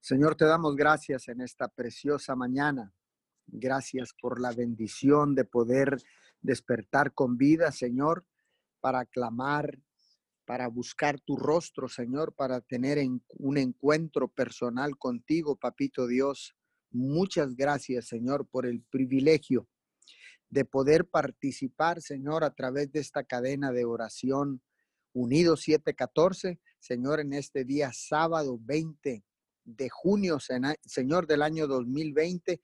Señor, te damos gracias en esta preciosa mañana. Gracias por la bendición de poder despertar con vida, Señor, para clamar, para buscar tu rostro, Señor, para tener un encuentro personal contigo, Papito Dios. Muchas gracias, Señor, por el privilegio de poder participar, Señor, a través de esta cadena de oración Unidos 714, Señor, en este día sábado 20 de junio, Señor, del año 2020.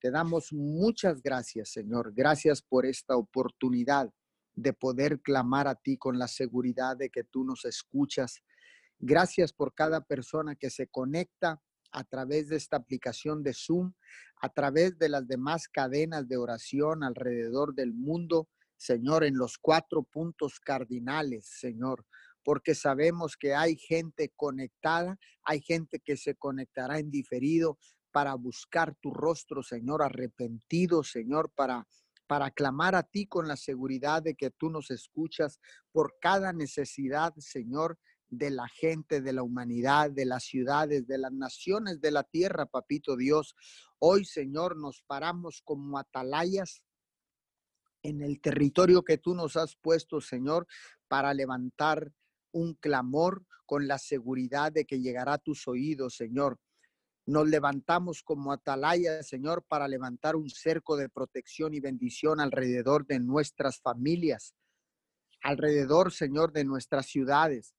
Te damos muchas gracias, Señor. Gracias por esta oportunidad de poder clamar a ti con la seguridad de que tú nos escuchas. Gracias por cada persona que se conecta a través de esta aplicación de Zoom, a través de las demás cadenas de oración alrededor del mundo, Señor, en los cuatro puntos cardinales, Señor porque sabemos que hay gente conectada, hay gente que se conectará en diferido para buscar tu rostro, Señor, arrepentido, Señor, para para clamar a ti con la seguridad de que tú nos escuchas por cada necesidad, Señor, de la gente, de la humanidad, de las ciudades, de las naciones de la tierra, papito Dios. Hoy, Señor, nos paramos como atalayas en el territorio que tú nos has puesto, Señor, para levantar un clamor con la seguridad de que llegará a tus oídos, Señor. Nos levantamos como atalaya, Señor, para levantar un cerco de protección y bendición alrededor de nuestras familias, alrededor, Señor, de nuestras ciudades,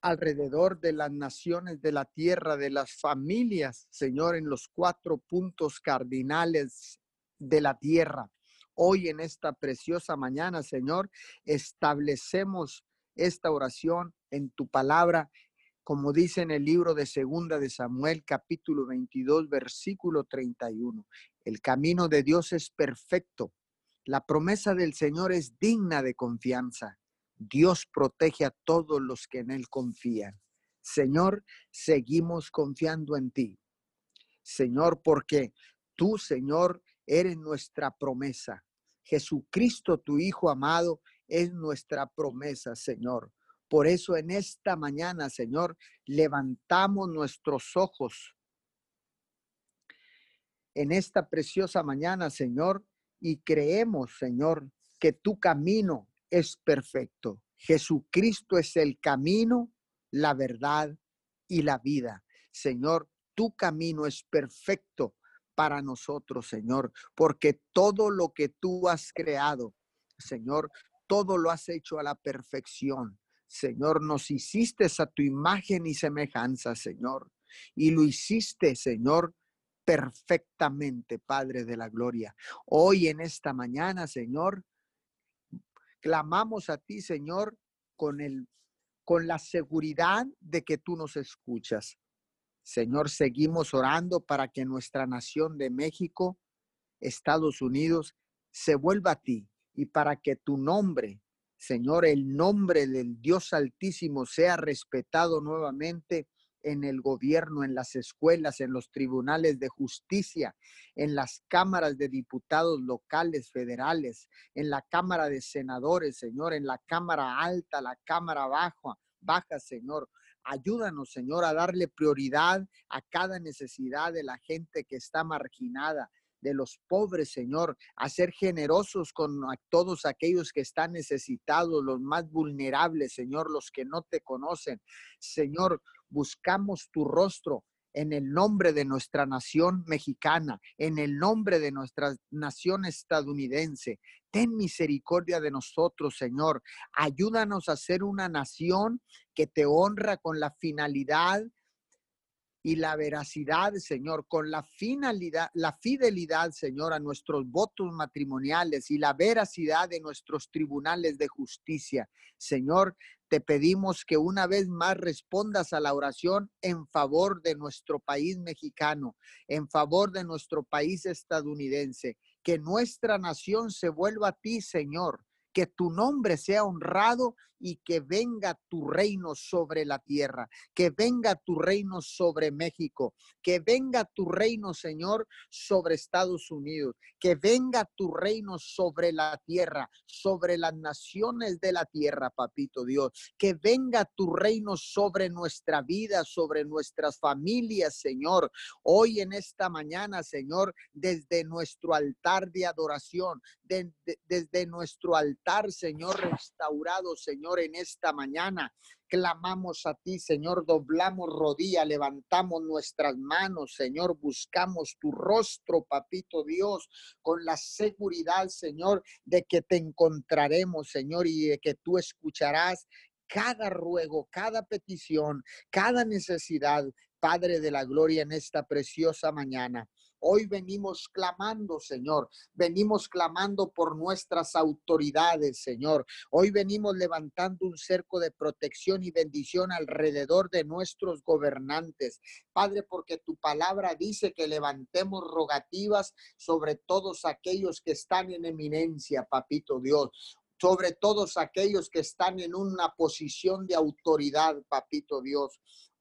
alrededor de las naciones de la tierra, de las familias, Señor, en los cuatro puntos cardinales de la tierra. Hoy en esta preciosa mañana, Señor, establecemos esta oración en tu palabra, como dice en el libro de Segunda de Samuel, capítulo 22, versículo 31. El camino de Dios es perfecto. La promesa del Señor es digna de confianza. Dios protege a todos los que en Él confían. Señor, seguimos confiando en ti. Señor, porque tú, Señor, eres nuestra promesa. Jesucristo, tu Hijo amado, es nuestra promesa, Señor. Por eso en esta mañana, Señor, levantamos nuestros ojos en esta preciosa mañana, Señor, y creemos, Señor, que tu camino es perfecto. Jesucristo es el camino, la verdad y la vida. Señor, tu camino es perfecto para nosotros, Señor, porque todo lo que tú has creado, Señor, todo lo has hecho a la perfección. Señor, nos hiciste a tu imagen y semejanza, Señor. Y lo hiciste, Señor, perfectamente, Padre de la Gloria. Hoy en esta mañana, Señor, clamamos a ti, Señor, con el con la seguridad de que tú nos escuchas. Señor, seguimos orando para que nuestra nación de México, Estados Unidos, se vuelva a ti, y para que tu nombre, Señor, el nombre del Dios Altísimo sea respetado nuevamente en el gobierno, en las escuelas, en los tribunales de justicia, en las cámaras de diputados locales, federales, en la Cámara de Senadores, Señor, en la Cámara Alta, la Cámara Baja, baja, Señor. Ayúdanos, Señor, a darle prioridad a cada necesidad de la gente que está marginada, de los pobres, Señor, a ser generosos con todos aquellos que están necesitados, los más vulnerables, Señor, los que no te conocen. Señor, buscamos tu rostro en el nombre de nuestra nación mexicana, en el nombre de nuestra nación estadounidense. Ten misericordia de nosotros, Señor. Ayúdanos a ser una nación que te honra con la finalidad y la veracidad, Señor, con la finalidad, la fidelidad, Señor, a nuestros votos matrimoniales y la veracidad de nuestros tribunales de justicia. Señor, te pedimos que una vez más respondas a la oración en favor de nuestro país mexicano, en favor de nuestro país estadounidense, que nuestra nación se vuelva a ti, Señor, que tu nombre sea honrado y que venga tu reino sobre la tierra, que venga tu reino sobre México, que venga tu reino, Señor, sobre Estados Unidos, que venga tu reino sobre la tierra, sobre las naciones de la tierra, papito Dios, que venga tu reino sobre nuestra vida, sobre nuestras familias, Señor. Hoy en esta mañana, Señor, desde nuestro altar de adoración, desde nuestro altar, Señor, restaurado, Señor, en esta mañana. Clamamos a ti, Señor, doblamos rodilla, levantamos nuestras manos, Señor, buscamos tu rostro, papito Dios, con la seguridad, Señor, de que te encontraremos, Señor, y de que tú escucharás cada ruego, cada petición, cada necesidad, Padre de la Gloria, en esta preciosa mañana. Hoy venimos clamando, Señor. Venimos clamando por nuestras autoridades, Señor. Hoy venimos levantando un cerco de protección y bendición alrededor de nuestros gobernantes. Padre, porque tu palabra dice que levantemos rogativas sobre todos aquellos que están en eminencia, papito Dios sobre todos aquellos que están en una posición de autoridad, papito Dios.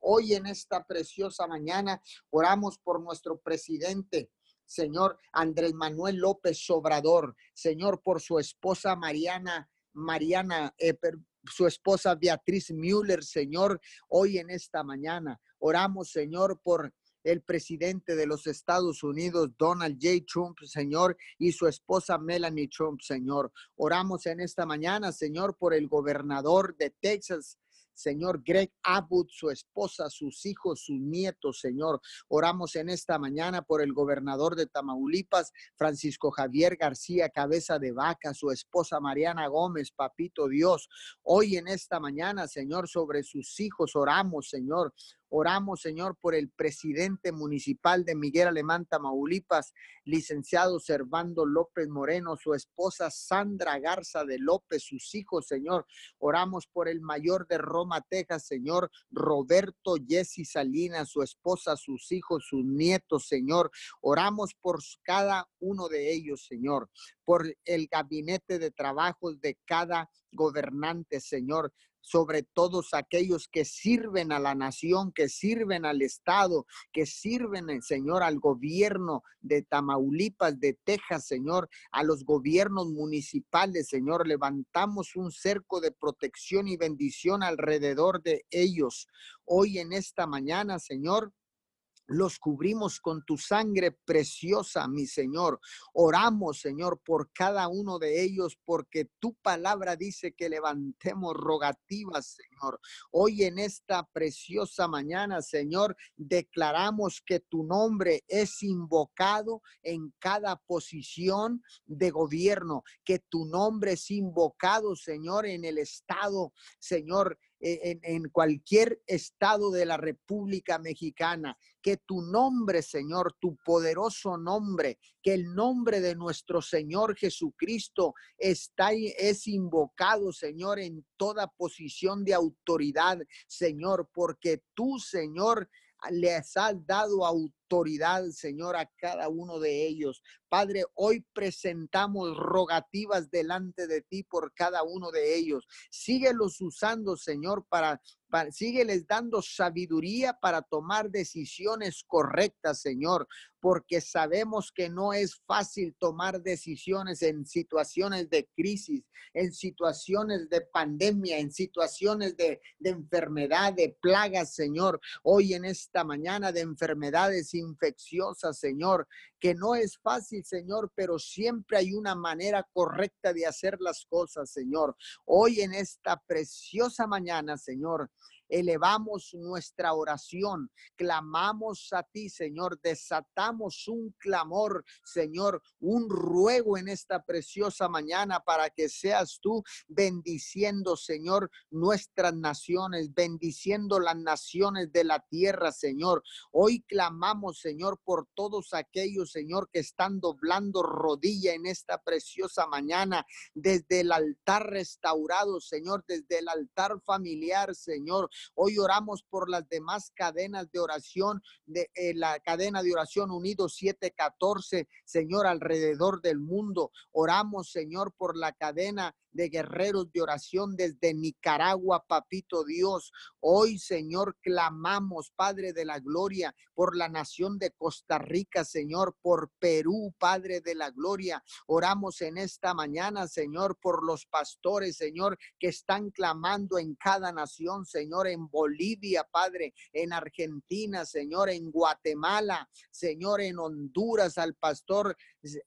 Hoy en esta preciosa mañana oramos por nuestro presidente, Señor Andrés Manuel López Obrador, Señor, por su esposa Mariana, Mariana, eh, su esposa Beatriz Müller, Señor, hoy en esta mañana. Oramos, Señor, por el presidente de los Estados Unidos, Donald J. Trump, Señor, y su esposa Melanie Trump, Señor. Oramos en esta mañana, Señor, por el gobernador de Texas, Señor Greg Abbott, su esposa, sus hijos, sus nietos, Señor. Oramos en esta mañana por el gobernador de Tamaulipas, Francisco Javier García, cabeza de vaca, su esposa Mariana Gómez, papito Dios. Hoy en esta mañana, Señor, sobre sus hijos oramos, Señor. Oramos, Señor, por el presidente municipal de Miguel Alemán, Tamaulipas, licenciado Servando López Moreno, su esposa Sandra Garza de López, sus hijos, Señor. Oramos por el mayor de Roma, Texas, Señor, Roberto Jesse Salinas, su esposa, sus hijos, sus nietos, Señor. Oramos por cada uno de ellos, Señor, por el gabinete de trabajos de cada gobernante, Señor sobre todos aquellos que sirven a la nación, que sirven al Estado, que sirven, eh, Señor, al gobierno de Tamaulipas, de Texas, Señor, a los gobiernos municipales, Señor. Levantamos un cerco de protección y bendición alrededor de ellos. Hoy en esta mañana, Señor, los cubrimos con tu sangre preciosa, mi Señor. Oramos, Señor, por cada uno de ellos, porque tu palabra dice que levantemos rogativas, Señor. Hoy en esta preciosa mañana, Señor, declaramos que tu nombre es invocado en cada posición de gobierno, que tu nombre es invocado, Señor, en el Estado, Señor, e, en, cualquier estado de la República Mexicana. Que tu nombre, Señor, tu poderoso nombre, que el nombre de nuestro Señor Jesucristo está es invocado, Señor, en toda posición de autoridad, Señor, porque tú, Señor, les has dado autoridad, Señor, a cada uno de ellos. Padre, hoy presentamos rogativas delante de ti por cada uno de ellos. Síguelos usando, Señor, para, para sígueles dando sabiduría para tomar decisiones correctas, Señor, porque sabemos que no es fácil tomar decisiones en situaciones de crisis, en situaciones de pandemia, en situaciones de, de enfermedad, de plagas, Señor. Hoy en esta mañana de enfermedades infecciosas, Señor, que no es fácil, Señor, pero siempre hay una manera correcta de hacer las cosas, Señor. Hoy en esta preciosa mañana, Señor, elevamos nuestra oración, clamamos a ti, Señor, desatamos un clamor, Señor, un ruego en esta preciosa mañana para que seas tú bendiciendo, Señor, nuestras naciones, bendiciendo las naciones de la tierra, Señor. Hoy clamamos, Señor, por todos aquellos, Señor, que están doblando rodilla en esta preciosa mañana, desde el altar restaurado, Señor, desde el altar familiar, Señor, Hoy oramos por las demás cadenas de oración, de eh, la cadena de oración Unido 714, Señor, alrededor del mundo. Oramos, Señor, por la cadena de guerreros de oración desde Nicaragua, papito Dios. Hoy, Señor, clamamos, Padre de la Gloria, por la nación de Costa Rica, Señor, por Perú, Padre de la Gloria. Oramos en esta mañana, Señor, por los pastores, Señor, que están clamando en cada nación, Señor, en Bolivia, Padre, en Argentina, Señor, en Guatemala, Señor, en Honduras, al pastor,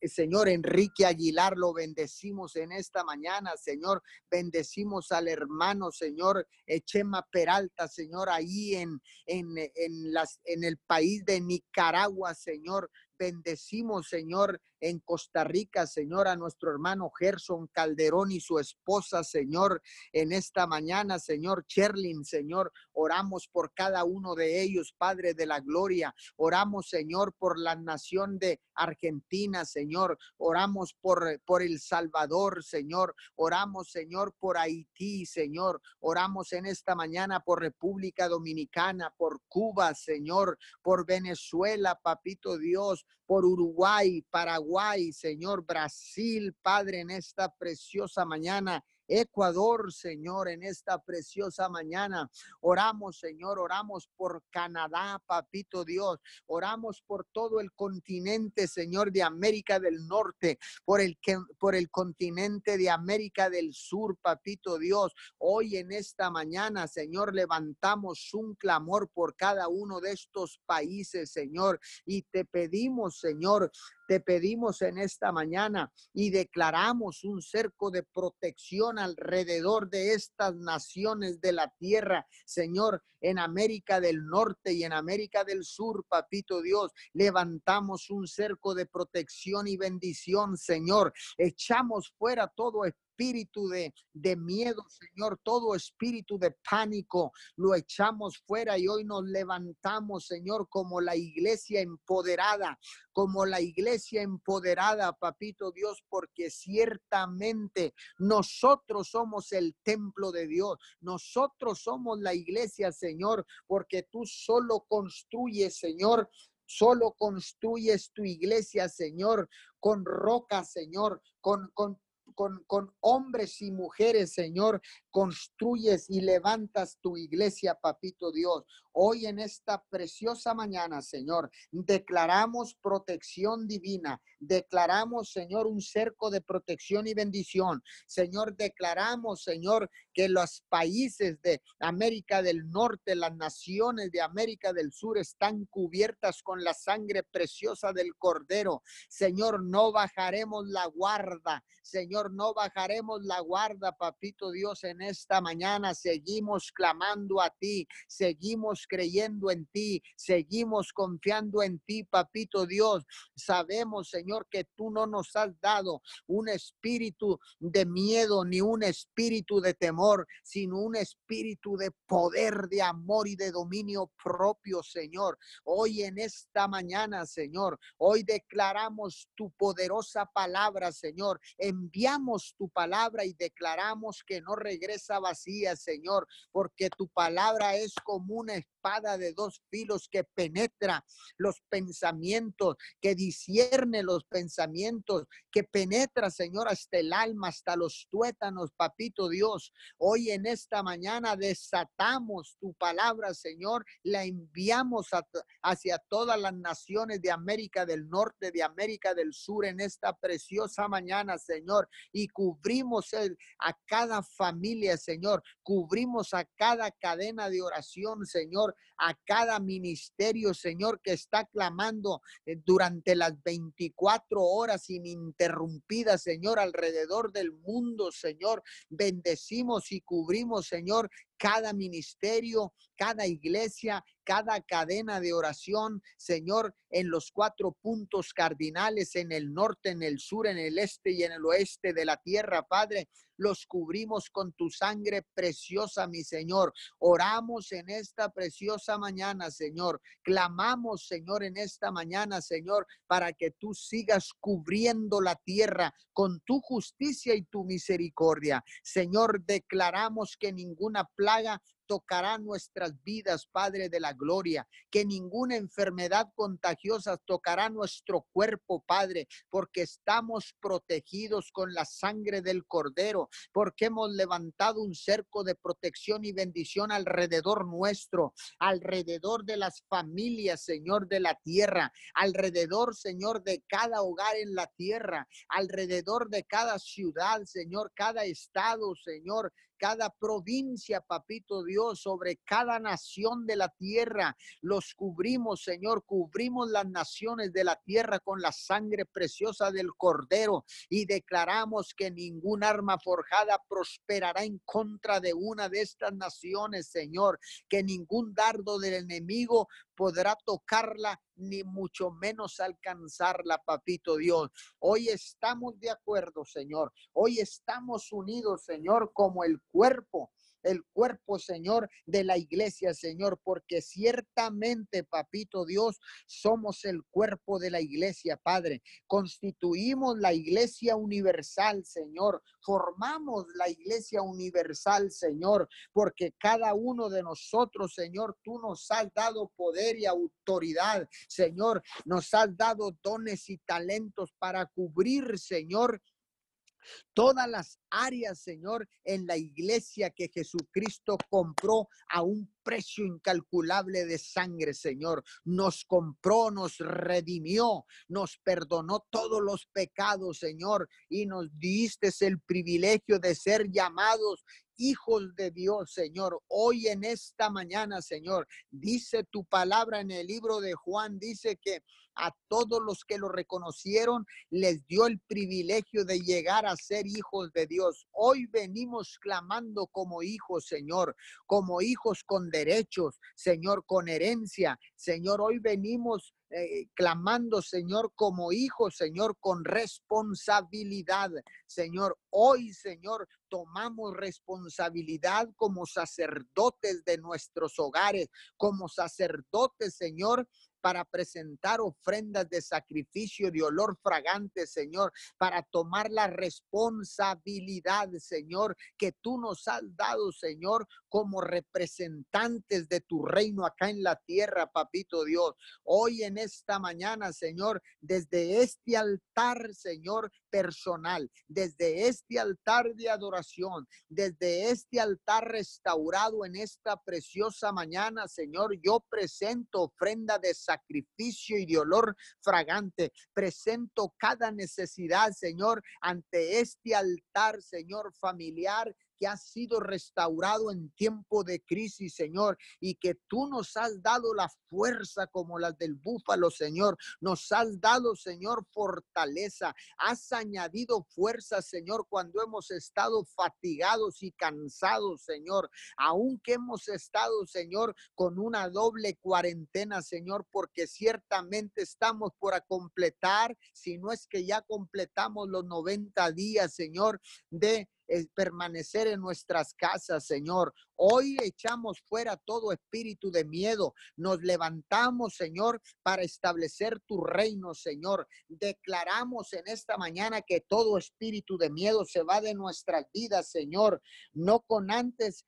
Señor Enrique Aguilar, lo bendecimos en esta mañana, Señor. Bendecimos al hermano, Señor Chema Peralta, Señor, ahí en, en, en, las, en el país de Nicaragua, Señor. Bendecimos, Señor, en Costa Rica, Señor, a nuestro hermano Gerson Calderón y su esposa, Señor, en esta mañana, Señor Cherlin, Señor, oramos por cada uno de ellos, Padre de la Gloria. Oramos, Señor, por la nación de Argentina, Señor. Oramos por, por El Salvador, Señor. Oramos, Señor, por Haití, Señor. Oramos en esta mañana por República Dominicana, por Cuba, Señor, por Venezuela, Papito Dios, por Uruguay, Paraguay, Señor, Brasil, Padre, en esta preciosa mañana. Ecuador, Señor, en esta preciosa mañana. Oramos, Señor, oramos por Canadá, papito Dios. Oramos por todo el continente, Señor, de América del Norte, por el, por el continente de América del Sur, papito Dios. Hoy en esta mañana, Señor, levantamos un clamor por cada uno de estos países, Señor, y te pedimos, Señor, te pedimos en esta mañana y declaramos un cerco de protección alrededor de estas naciones de la tierra, Señor, en América del Norte y en América del Sur, papito Dios. Levantamos un cerco de protección y bendición, Señor. Echamos fuera todo espíritu de, de miedo, Señor, todo espíritu de pánico, lo echamos fuera y hoy nos levantamos, Señor, como la iglesia empoderada, como la iglesia empoderada, papito Dios, porque ciertamente nosotros somos el templo de Dios, nosotros somos la iglesia, Señor, porque tú solo construyes, Señor, solo construyes tu iglesia, Señor, con roca, Señor, con con, con, hombres y mujeres, Señor, construyes y levantas tu iglesia, papito Dios. Hoy en esta preciosa mañana, Señor, declaramos protección divina, declaramos, Señor, un cerco de protección y bendición. Señor, declaramos, Señor, que los países de América del Norte, las naciones de América del Sur están cubiertas con la sangre preciosa del Cordero. Señor, no bajaremos la guarda. Señor, no bajaremos la guarda, papito Dios, esta mañana. Seguimos clamando a ti, seguimos creyendo en ti, seguimos confiando en ti, papito Dios. Sabemos, Señor, que tú no nos has dado un espíritu de miedo ni un espíritu de temor, sino un espíritu de poder, de amor y de dominio propio, Señor. Hoy en esta mañana, Señor, hoy declaramos tu poderosa palabra, Señor. Enviamos tu palabra y declaramos que no regresa vacía, Señor, porque tu palabra es como una espada de dos filos que penetra los pensamientos, que discierne los pensamientos, que penetra, Señor, hasta el alma, hasta los tuétanos, papito Dios. Hoy en esta mañana desatamos tu palabra, Señor, la enviamos hacia todas las naciones de América del Norte, de América del Sur en esta preciosa mañana, Señor, y cubrimos a cada familia, Señor, cubrimos a cada cadena de oración, Señor, a cada ministerio, Señor, que está clamando eh, durante las 24 horas ininterrumpidas, Señor, alrededor del mundo, Señor. Bendecimos y cubrimos, Señor, cada ministerio, cada iglesia, cada cadena de oración, Señor, en los cuatro puntos cardinales, en el norte, en el sur, en el este y en el oeste de la tierra, Padre. Los cubrimos con tu sangre preciosa, mi Señor. Oramos en esta preciosa mañana, Señor. Clamamos, Señor, en esta mañana, Señor, para que tú sigas cubriendo la tierra con tu justicia y tu misericordia. Señor, declaramos que ninguna plaga tocará nuestras vidas, Padre de la Gloria, que ninguna enfermedad contagiosa tocará nuestro cuerpo, Padre, porque estamos protegidos con la sangre del Cordero, porque hemos levantado un cerco de protección y bendición alrededor nuestro, alrededor de las familias, Señor, de la tierra, alrededor, Señor, de cada hogar en la tierra, alrededor de cada ciudad, Señor, cada estado, Señor, cada provincia, papito Dios, sobre cada nación de la tierra. Los cubrimos, Señor, cubrimos las naciones de la tierra con la sangre preciosa del Cordero y declaramos que ningún arma forjada prosperará en contra de una de estas naciones, Señor, que ningún dardo del enemigo podrá tocarla ni mucho menos alcanzarla, papito Dios. Hoy estamos de acuerdo, Señor. Hoy estamos unidos, Señor, como el cuerpo el cuerpo, Señor, de la iglesia, Señor, porque ciertamente, papito Dios, somos el cuerpo de la iglesia, Padre. Constituimos la iglesia universal, Señor. Formamos la iglesia universal, Señor, porque cada uno de nosotros, Señor, tú nos has dado poder y autoridad, Señor. Nos has dado dones y talentos para cubrir, Señor, todas las áreas, Señor, en la iglesia que Jesucristo compró a un precio incalculable de sangre, Señor. Nos compró, nos redimió, nos perdonó todos los pecados, Señor, y nos diste el privilegio de ser llamados hijos de Dios, Señor. Hoy en esta mañana, Señor, dice tu palabra en el libro de Juan, dice que a todos los que lo reconocieron les dio el privilegio de llegar a ser hijos de Dios. Hoy venimos clamando como hijos, Señor, como hijos con derechos, Señor, con herencia. Señor, hoy venimos eh, clamando, Señor, como hijos, Señor, con responsabilidad. Señor, hoy, Señor, tomamos responsabilidad como sacerdotes de nuestros hogares, como sacerdotes, Señor, para presentar ofrendas de sacrificio de olor fragante, Señor, para tomar la responsabilidad, Señor, que tú nos has dado, Señor, como representantes de tu reino acá en la tierra, papito Dios. Hoy en esta mañana, Señor, desde este altar, Señor, personal, desde este altar de adoración, desde este altar restaurado en esta preciosa mañana, Señor, yo presento ofrenda de sacrificio y de olor fragante. Presento cada necesidad, Señor, ante este altar, Señor, familiar que ha sido restaurado en tiempo de crisis, Señor, y que tú nos has dado la fuerza como las del búfalo, Señor. Nos has dado, Señor, fortaleza. Has añadido fuerza, Señor, cuando hemos estado fatigados y cansados, Señor. Aunque hemos estado, Señor, con una doble cuarentena, Señor, porque ciertamente estamos por completar, si no es que ya completamos los 90 días, Señor, de permanecer en nuestras casas, Señor. Hoy echamos fuera todo espíritu de miedo. Nos levantamos, Señor, para establecer tu reino, Señor. Declaramos en esta mañana que todo espíritu de miedo se va de nuestras vidas, Señor. No con antes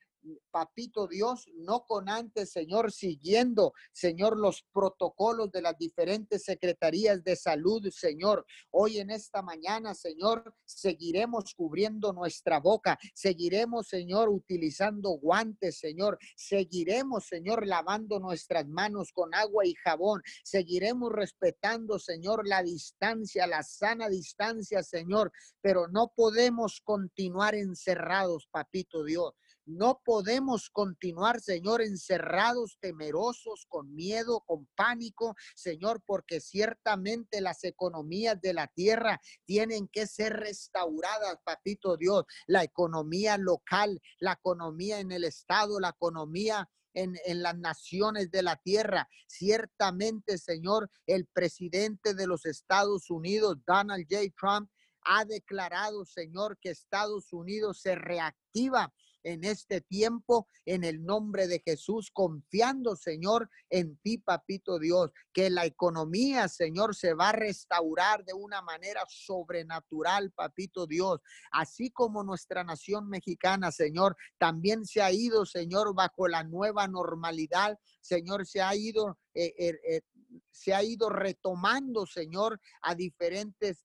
papito Dios, no con antes, Señor, siguiendo, Señor, los protocolos de las diferentes secretarías de salud, Señor. Hoy en esta mañana, Señor, seguiremos cubriendo nuestra boca, seguiremos, Señor, utilizando guantes, Señor, seguiremos, Señor, lavando nuestras manos con agua y jabón, seguiremos respetando, Señor, la distancia, la sana distancia, Señor, pero no podemos continuar encerrados, papito Dios. No podemos continuar, Señor, encerrados, temerosos, con miedo, con pánico, Señor, porque ciertamente las economías de la tierra tienen que ser restauradas, papito Dios. La economía local, la economía en el Estado, la economía en, en, las naciones de la tierra. Ciertamente, Señor, el presidente de los Estados Unidos, Donald J. Trump, ha declarado, Señor, que Estados Unidos se reactiva en este tiempo, en el nombre de Jesús, confiando, Señor, en ti, papito Dios, que la economía, Señor, se va a restaurar de una manera sobrenatural, papito Dios, así como nuestra nación mexicana, Señor, también se ha ido, Señor, bajo la nueva normalidad, Señor, se ha ido, eh, eh, eh, se ha ido retomando, Señor, a diferentes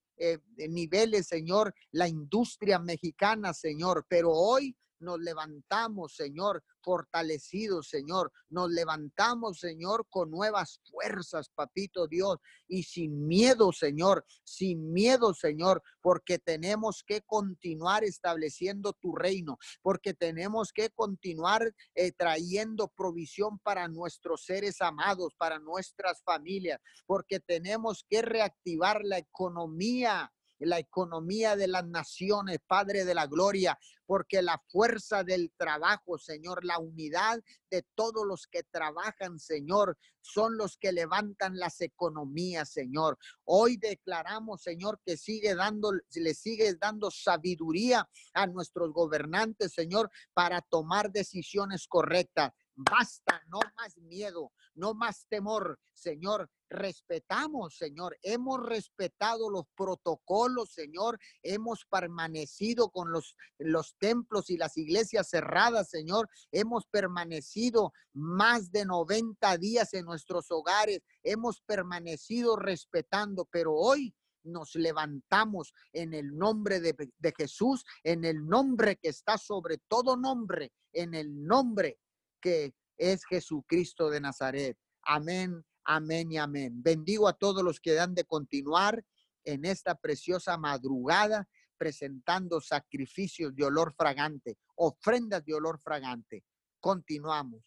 niveles, Señor, la industria mexicana, Señor, pero hoy nos levantamos, Señor, fortalecidos, Señor. Nos levantamos, Señor, con nuevas fuerzas, papito Dios, y sin miedo, Señor, sin miedo, Señor, porque tenemos que continuar estableciendo tu reino, porque tenemos que continuar eh, trayendo provisión para nuestros seres amados, para nuestras familias, porque tenemos que reactivar la economía la economía de las naciones, Padre de la Gloria, porque la fuerza del trabajo, Señor, la unidad de todos los que trabajan, Señor, son los que levantan las economías, Señor. Hoy declaramos, Señor, que sigue dando, le sigue dando sabiduría a nuestros gobernantes, Señor, para tomar decisiones correctas. Basta, no más miedo, no más temor, Señor. Respetamos, Señor. Hemos respetado los protocolos, Señor. Hemos permanecido con los, los templos y las iglesias cerradas, Señor. Hemos permanecido más de 90 días en nuestros hogares. Hemos permanecido respetando, pero hoy nos levantamos en el nombre de, de, Jesús, en el nombre que está sobre todo nombre, en el nombre que es Jesucristo de Nazaret. Amén, amén y amén. Bendigo a todos los que han de continuar en esta preciosa madrugada presentando sacrificios de olor fragante, ofrendas de olor fragante. Continuamos.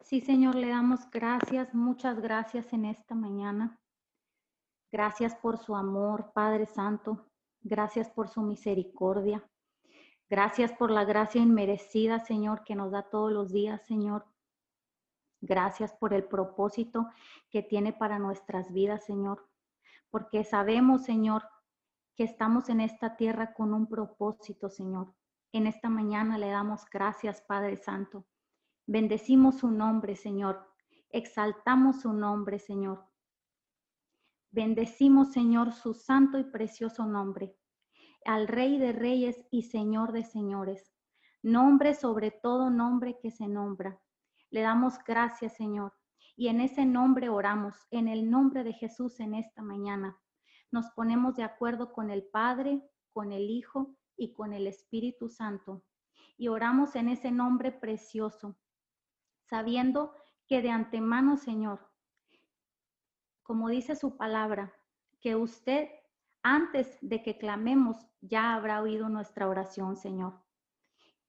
Sí, Señor, le damos gracias, muchas gracias en esta mañana. Gracias por su amor, Padre Santo. Gracias por su misericordia. Gracias por la gracia inmerecida, Señor, que nos da todos los días, Señor. Gracias por el propósito que tiene para nuestras vidas, Señor. Porque sabemos, Señor, que estamos en esta tierra con un propósito, Señor. En esta mañana le damos gracias, Padre Santo. Bendecimos su nombre, Señor. Exaltamos su nombre, Señor. Bendecimos, Señor, su santo y precioso nombre al Rey de Reyes y Señor de Señores, nombre sobre todo nombre que se nombra. Le damos gracias, Señor, y en ese nombre oramos, en el nombre de Jesús en esta mañana. Nos ponemos de acuerdo con el Padre, con el Hijo y con el Espíritu Santo, y oramos en ese nombre precioso, sabiendo que de antemano, Señor, como dice su palabra, que usted antes de que clamemos, ya habrá oído nuestra oración, Señor.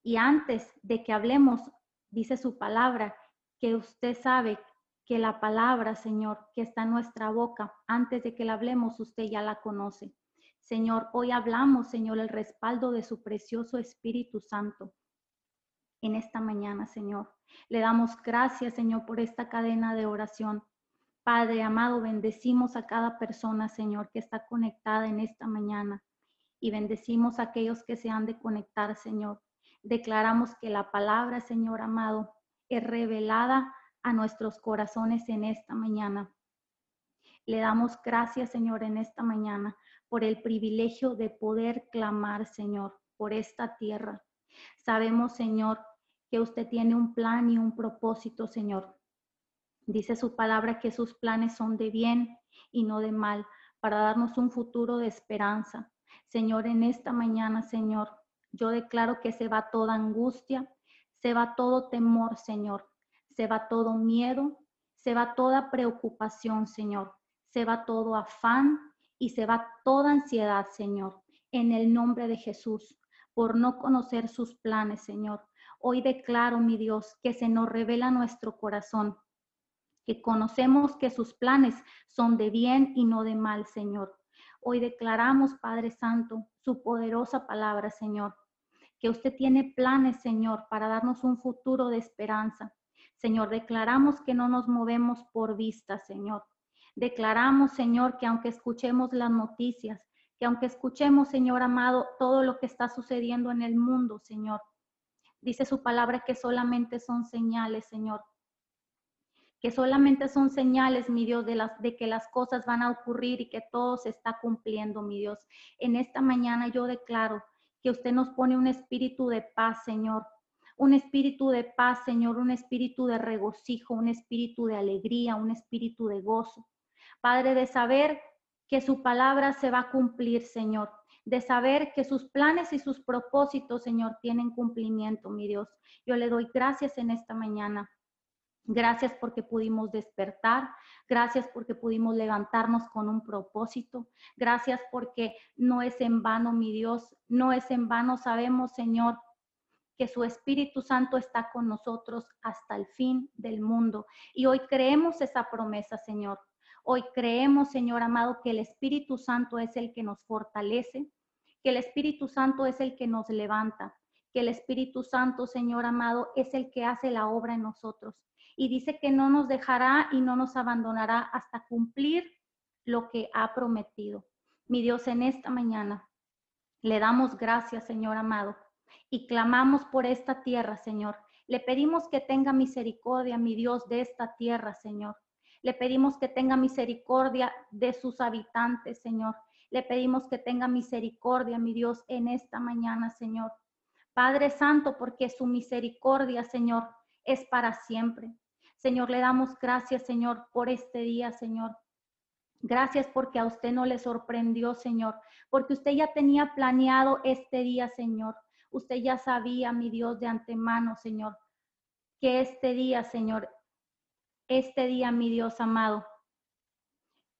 Y antes de que hablemos, dice su palabra, que usted sabe que la palabra, Señor, que está en nuestra boca, antes de que la hablemos, usted ya la conoce. Señor, hoy hablamos, Señor, el respaldo de su precioso Espíritu Santo en esta mañana, Señor. Le damos gracias, Señor, por esta cadena de oración. Padre amado, bendecimos a cada persona, Señor, que está conectada en esta mañana y bendecimos a aquellos que se han de conectar, Señor. Declaramos que la palabra, Señor amado, es revelada a nuestros corazones en esta mañana. Le damos gracias, Señor, en esta mañana por el privilegio de poder clamar, Señor, por esta tierra. Sabemos, Señor, que usted tiene un plan y un propósito, Señor. Dice su palabra que sus planes son de bien y no de mal, para darnos un futuro de esperanza. Señor, en esta mañana, Señor, yo declaro que se va toda angustia, se va todo temor, Señor, se va todo miedo, se va toda preocupación, Señor, se va todo afán y se va toda ansiedad, Señor, en el nombre de Jesús, por no conocer sus planes, Señor. Hoy declaro, mi Dios, que se nos revela nuestro corazón que conocemos que sus planes son de bien y no de mal, Señor. Hoy declaramos, Padre Santo, su poderosa palabra, Señor, que usted tiene planes, Señor, para darnos un futuro de esperanza. Señor, declaramos que no nos movemos por vista, Señor. Declaramos, Señor, que aunque escuchemos las noticias, que aunque escuchemos, Señor amado, todo lo que está sucediendo en el mundo, Señor, Dice su palabra que solamente son señales, Señor. Que solamente son señales, mi Dios, de, las, de que las cosas van a ocurrir y que todo se está cumpliendo, mi Dios. En esta mañana yo declaro que usted nos pone un espíritu de paz, Señor. Un espíritu de paz, Señor, un espíritu de regocijo, un espíritu de alegría, un espíritu de gozo. Padre, de saber que su palabra se va a cumplir, Señor de saber que sus planes y sus propósitos, Señor, tienen cumplimiento, mi Dios. Yo le doy gracias en esta mañana. Gracias porque pudimos despertar. Gracias porque pudimos levantarnos con un propósito. Gracias porque no es en vano, mi Dios. No es en vano. Sabemos, Señor, que su Espíritu Santo está con nosotros hasta el fin del mundo. Y hoy creemos esa promesa, Señor. Hoy creemos, Señor amado, que el Espíritu Santo es el que nos fortalece, que el Espíritu Santo es el que nos levanta, que el Espíritu Santo, Señor amado, es el que hace la obra en nosotros. Y dice que no nos dejará y no nos abandonará hasta cumplir lo que ha prometido. Mi Dios, en esta mañana le damos gracias, Señor amado, y clamamos por esta tierra, Señor. Le pedimos que tenga misericordia, mi Dios, de esta tierra, Señor. Le pedimos que tenga misericordia de sus habitantes, Señor. Le pedimos que tenga misericordia, mi Dios, en esta mañana, Señor. Padre Santo, porque su misericordia, Señor, es para siempre. Señor, le damos gracias, Señor, por este día, Señor. Gracias porque a usted no le sorprendió, Señor, porque usted ya tenía planeado este día, Señor. Usted ya sabía, mi Dios, de antemano, Señor, que este día, Señor, este día, mi Dios amado,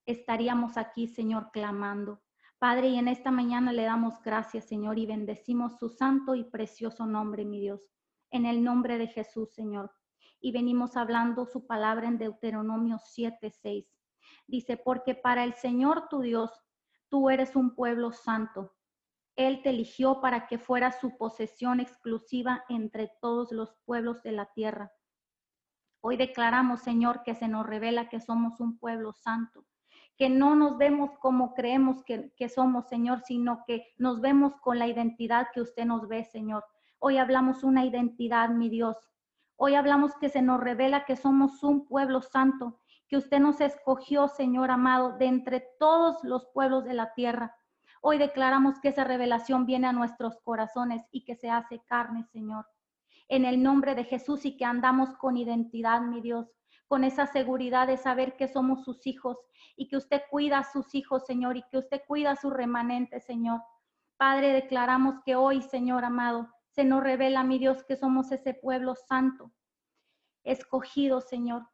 estaríamos aquí, Señor, clamando. Padre, y en esta mañana le damos gracias, Señor, y bendecimos su santo y precioso nombre, mi Dios, en el nombre de Jesús, Señor. Y venimos hablando su palabra en Deuteronomio 7:6. Dice, porque para el Señor tu Dios, tú eres un pueblo santo. Él te eligió para que fuera su posesión exclusiva entre todos los pueblos de la tierra. Hoy declaramos, Señor, que se nos revela que somos un pueblo santo que no nos vemos como creemos que, somos, Señor, sino que nos vemos con la identidad que usted nos ve, Señor. Hoy hablamos una identidad, mi Dios. Hoy hablamos que se nos revela que somos un pueblo santo, que usted nos escogió, Señor amado, de entre todos los pueblos de la tierra. Hoy declaramos que esa revelación viene a nuestros corazones y que se hace carne, Señor. En el nombre de Jesús y que andamos con identidad, mi Dios con esa seguridad de saber que somos sus hijos y que usted cuida a sus hijos, Señor, y que usted cuida a su remanente, Señor. Padre, declaramos que hoy, Señor amado, se nos revela, mi Dios, que somos ese pueblo santo, escogido, Señor,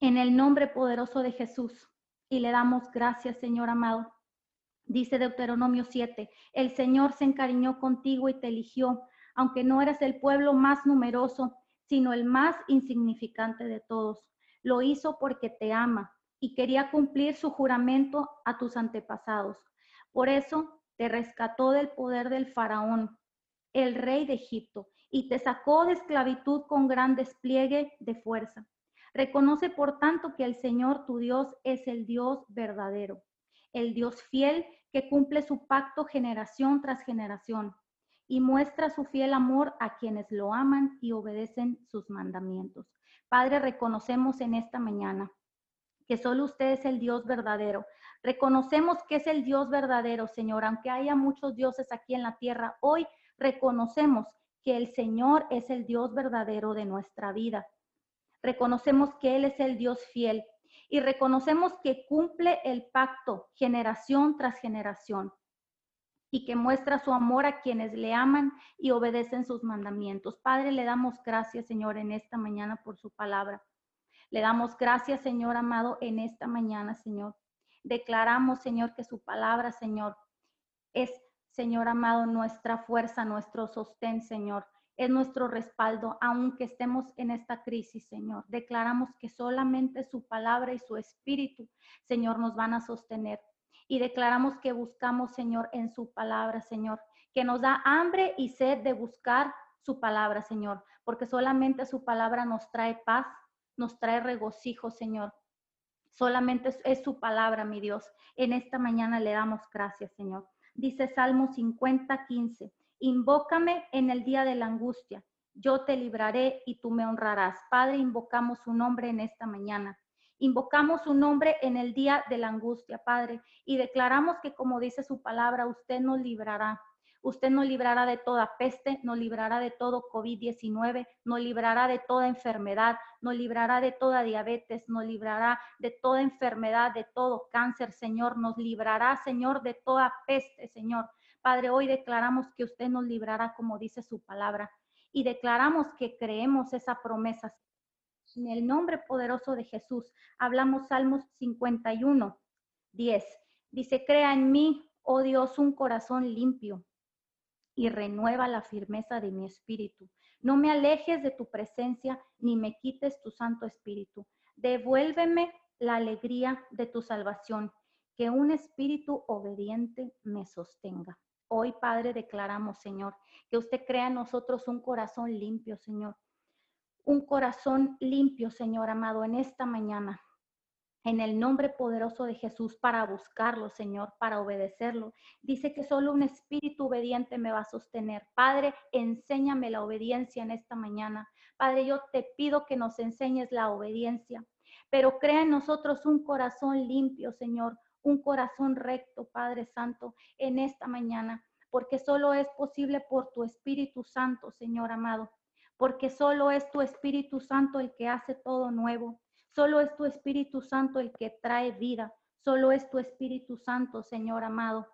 en el nombre poderoso de Jesús. Y le damos gracias, Señor amado. Dice Deuteronomio 7, el Señor se encariñó contigo y te eligió, aunque no eras el pueblo más numeroso, sino el más insignificante de todos. Lo hizo porque te ama y quería cumplir su juramento a tus antepasados. Por eso te rescató del poder del faraón, el rey de Egipto, y te sacó de esclavitud con gran despliegue de fuerza. Reconoce, por tanto, que el Señor tu Dios es el Dios verdadero, el Dios fiel que cumple su pacto generación tras generación y muestra su fiel amor a quienes lo aman y obedecen sus mandamientos. Padre, reconocemos en esta mañana que solo usted es el Dios verdadero. Reconocemos que es el Dios verdadero, Señor, aunque haya muchos dioses aquí en la tierra. Hoy reconocemos que el Señor es el Dios verdadero de nuestra vida. Reconocemos que Él es el Dios fiel y reconocemos que cumple el pacto generación tras generación y que muestra su amor a quienes le aman y obedecen sus mandamientos. Padre, le damos gracias, Señor, en esta mañana por su palabra. Le damos gracias, Señor amado, en esta mañana, Señor. Declaramos, Señor, que su palabra, Señor, es, Señor amado, nuestra fuerza, nuestro sostén, Señor. Es nuestro respaldo, aunque estemos en esta crisis, Señor. Declaramos que solamente su palabra y su espíritu, Señor, nos van a sostener y declaramos que buscamos, Señor, en su palabra, Señor, que nos da hambre y sed de buscar su palabra, Señor, porque solamente su palabra nos trae paz, nos trae regocijo, Señor. Solamente es, su palabra, mi Dios. En esta mañana le damos gracias, Señor. Dice Salmo 50, 15, invócame en el día de la angustia yo te libraré y tú me honrarás. Padre, invocamos su nombre en esta mañana. Invocamos su nombre en el día de la angustia, Padre, y declaramos que como dice su palabra, usted nos librará. Usted nos librará de toda peste, nos librará de todo COVID-19, nos librará de toda enfermedad, nos librará de toda diabetes, nos librará de toda enfermedad, de todo cáncer, Señor. Nos librará, Señor, de toda peste, Señor. Padre, hoy declaramos que usted nos librará como dice su palabra y declaramos que creemos esa promesa. En el nombre poderoso de Jesús, hablamos Salmos 51, 10. Dice, crea en mí, oh Dios, un corazón limpio y renueva la firmeza de mi espíritu. No me alejes de tu presencia ni me quites tu Santo Espíritu. Devuélveme la alegría de tu salvación, que un espíritu obediente me sostenga. Hoy, Padre, declaramos, Señor, que usted crea en nosotros un corazón limpio, Señor. Un corazón limpio, Señor amado, en esta mañana. En el nombre poderoso de Jesús para buscarlo, Señor, para obedecerlo. Dice que solo un espíritu obediente me va a sostener. Padre, enséñame la obediencia en esta mañana. Padre, yo te pido que nos enseñes la obediencia, pero crea en nosotros un corazón limpio, Señor, un corazón recto, Padre Santo, en esta mañana, porque solo es posible por tu Espíritu Santo, Señor amado, porque solo es tu Espíritu Santo el que hace todo nuevo, solo es tu Espíritu Santo el que trae vida, solo es tu Espíritu Santo, Señor amado.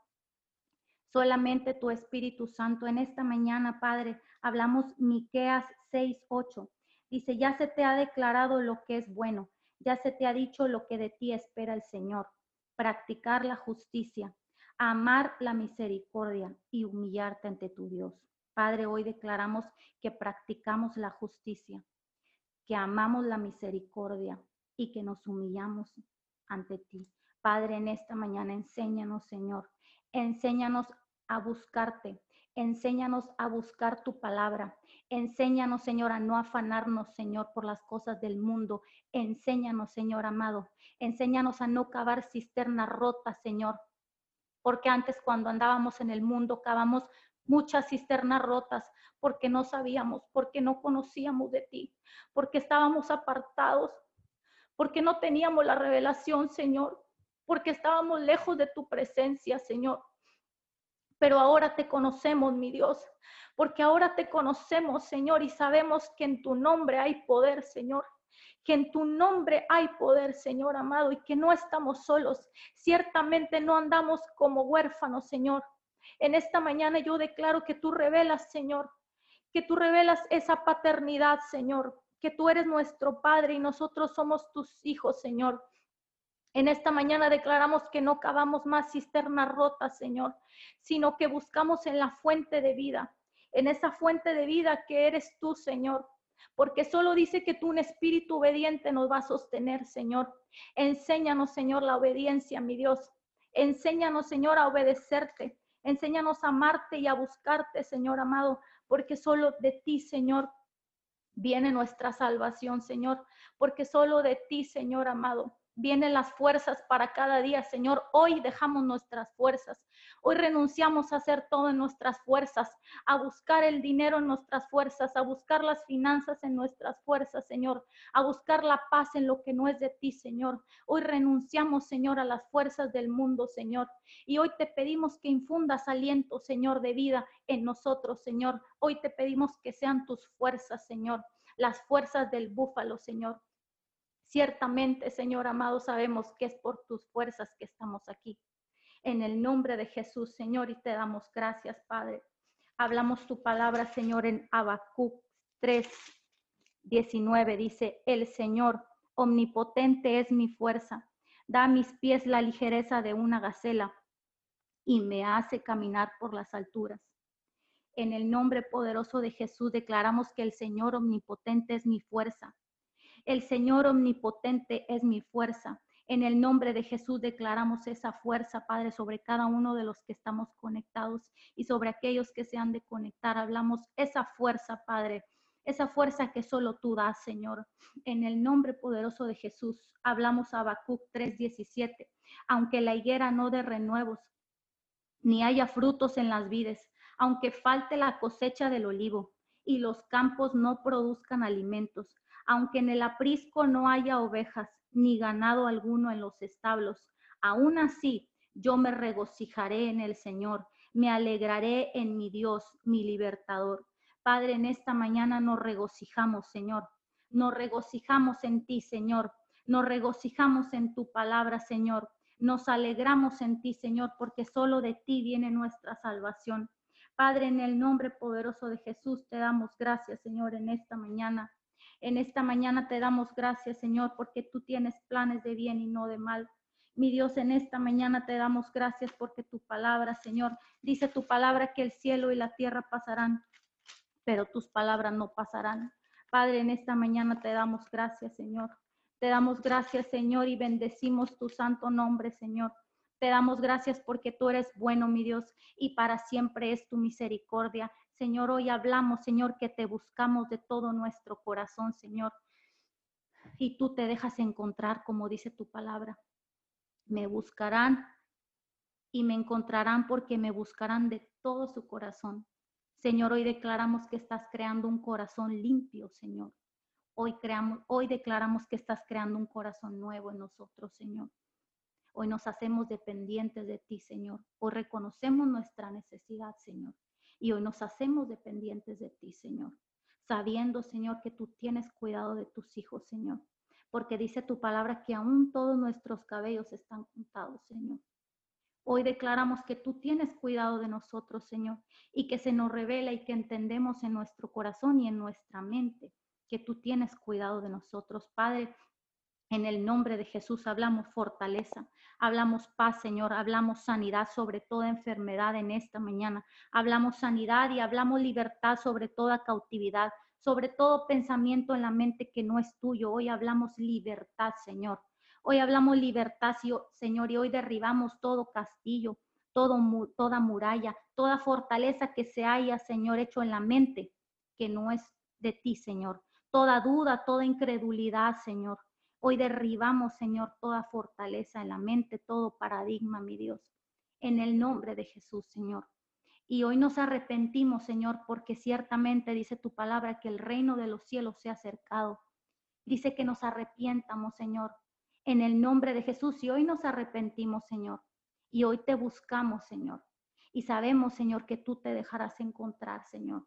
Solamente tu Espíritu Santo. En esta mañana, Padre, hablamos Miqueas 6:8. Dice, "Ya se te ha declarado lo que es bueno, ya se te ha dicho lo que de ti espera el Señor." practicar la justicia, amar la misericordia y humillarte ante tu Dios. Padre, hoy declaramos que practicamos la justicia, que amamos la misericordia y que nos humillamos ante ti. Padre, en esta mañana enséñanos, Señor, enséñanos a buscarte, enséñanos a buscar tu palabra, enséñanos, Señor, a no afanarnos, Señor, por las cosas del mundo, enséñanos, Señor amado, Enséñanos a no cavar cisternas rotas, Señor. Porque antes cuando andábamos en el mundo cavamos muchas cisternas rotas porque no sabíamos, porque no conocíamos de ti, porque estábamos apartados, porque no teníamos la revelación, Señor, porque estábamos lejos de tu presencia, Señor. Pero ahora te conocemos, mi Dios, porque ahora te conocemos, Señor, y sabemos que en tu nombre hay poder, Señor que en tu nombre hay poder, Señor amado, y que no estamos solos. Ciertamente no andamos como huérfanos, Señor. En esta mañana yo declaro que tú revelas, Señor, que tú revelas esa paternidad, Señor, que tú eres nuestro Padre y nosotros somos tus hijos, Señor. En esta mañana declaramos que no cavamos más cisternas rotas, Señor, sino que buscamos en la fuente de vida, en esa fuente de vida que eres tú, Señor porque solo dice que tú un espíritu obediente nos va a sostener, Señor. Enséñanos, Señor, la obediencia, mi Dios. Enséñanos, Señor, a obedecerte. Enséñanos a amarte y a buscarte, Señor amado, porque solo de ti, Señor, viene nuestra salvación, Señor, porque solo de ti, Señor amado, vienen las fuerzas para cada día, Señor. Hoy dejamos nuestras fuerzas. Hoy renunciamos a hacer todo en nuestras fuerzas, a buscar el dinero en nuestras fuerzas, a buscar las finanzas en nuestras fuerzas, Señor, a buscar la paz en lo que no es de ti, Señor. Hoy renunciamos, Señor, a las fuerzas del mundo, Señor. Y hoy te pedimos que infundas aliento, Señor, de vida en nosotros, Señor. Hoy te pedimos que sean tus fuerzas, Señor, las fuerzas del búfalo, Señor Ciertamente, Señor amado, sabemos que es por tus fuerzas que estamos aquí. En el nombre de Jesús, Señor, y te damos gracias, Padre. Hablamos tu palabra, Señor, en Habacuc 3, 19. Dice, el Señor omnipotente es mi fuerza. Da a mis pies la ligereza de una gacela y me hace caminar por las alturas. En el nombre poderoso de Jesús declaramos que el Señor omnipotente es mi fuerza. El Señor omnipotente es mi fuerza. En el nombre de Jesús declaramos esa fuerza, Padre, sobre cada uno de los que estamos conectados y sobre aquellos que se han de conectar. Hablamos esa fuerza, Padre, esa fuerza que solo tú das, Señor. En el nombre poderoso de Jesús, hablamos a Habacuc 3:17. Aunque la higuera no dé renuevos, ni haya frutos en las vides, aunque falte la cosecha del olivo, y los campos no produzcan alimentos, aunque en el aprisco no haya ovejas ni ganado alguno en los establos. Aún así, yo me regocijaré en el Señor, me alegraré en mi Dios, mi libertador. Padre, en esta mañana nos regocijamos, Señor. Nos regocijamos en ti, Señor. Nos regocijamos en tu palabra, Señor. Nos alegramos en ti, Señor, porque solo de ti viene nuestra salvación. Padre, en el nombre poderoso de Jesús te damos gracias, Señor, en esta mañana. En esta mañana te damos gracias, Señor, porque tú tienes planes de bien y no de mal. Mi Dios, en esta mañana te damos gracias porque tu palabra, Señor, dice tu palabra que el cielo y la tierra pasarán, pero tus palabras no pasarán. Padre, en esta mañana te damos gracias, Señor. Te damos gracias, Señor, y bendecimos tu santo nombre, Señor. Te damos gracias porque tú eres bueno, mi Dios, y para siempre es tu misericordia. Señor, hoy hablamos, Señor, que te buscamos de todo nuestro corazón, Señor. Y tú te dejas encontrar, como dice tu palabra. Me buscarán y me encontrarán porque me buscarán de todo su corazón. Señor, hoy declaramos que estás creando un corazón limpio, Señor. Hoy, creamos, hoy declaramos que estás creando un corazón nuevo en nosotros, Señor. Hoy nos hacemos dependientes de ti, Señor. Hoy reconocemos nuestra necesidad, Señor. Y hoy nos hacemos dependientes de ti, Señor. Sabiendo, Señor, que tú tienes cuidado de tus hijos, Señor. Porque dice tu palabra que aún todos nuestros cabellos están contados, Señor. Hoy declaramos que tú tienes cuidado de nosotros, Señor, y que se nos revela y que entendemos en nuestro corazón y en nuestra mente que tú tienes cuidado de nosotros. Padre, en el nombre de Jesús hablamos fortaleza, hablamos paz, Señor, hablamos sanidad sobre toda enfermedad en esta mañana. Hablamos sanidad y hablamos libertad sobre toda cautividad, sobre todo pensamiento en la mente que no es tuyo. Hoy hablamos libertad, Señor. Hoy hablamos libertad, Señor, y hoy derribamos todo castillo, todo, toda muralla, toda fortaleza que se haya, Señor, hecho en la mente, que no es de ti, Señor. Toda duda, toda incredulidad, Señor. Hoy derribamos, Señor, toda fortaleza en la mente, todo paradigma, mi Dios, en el nombre de Jesús, Señor. Y hoy nos arrepentimos, Señor, porque ciertamente dice tu palabra que el reino de los cielos se ha acercado. Dice que nos arrepientamos, Señor, en el nombre de Jesús. Y hoy nos arrepentimos, Señor. Y hoy te buscamos, Señor. Y sabemos, Señor, que tú te dejarás encontrar, Señor.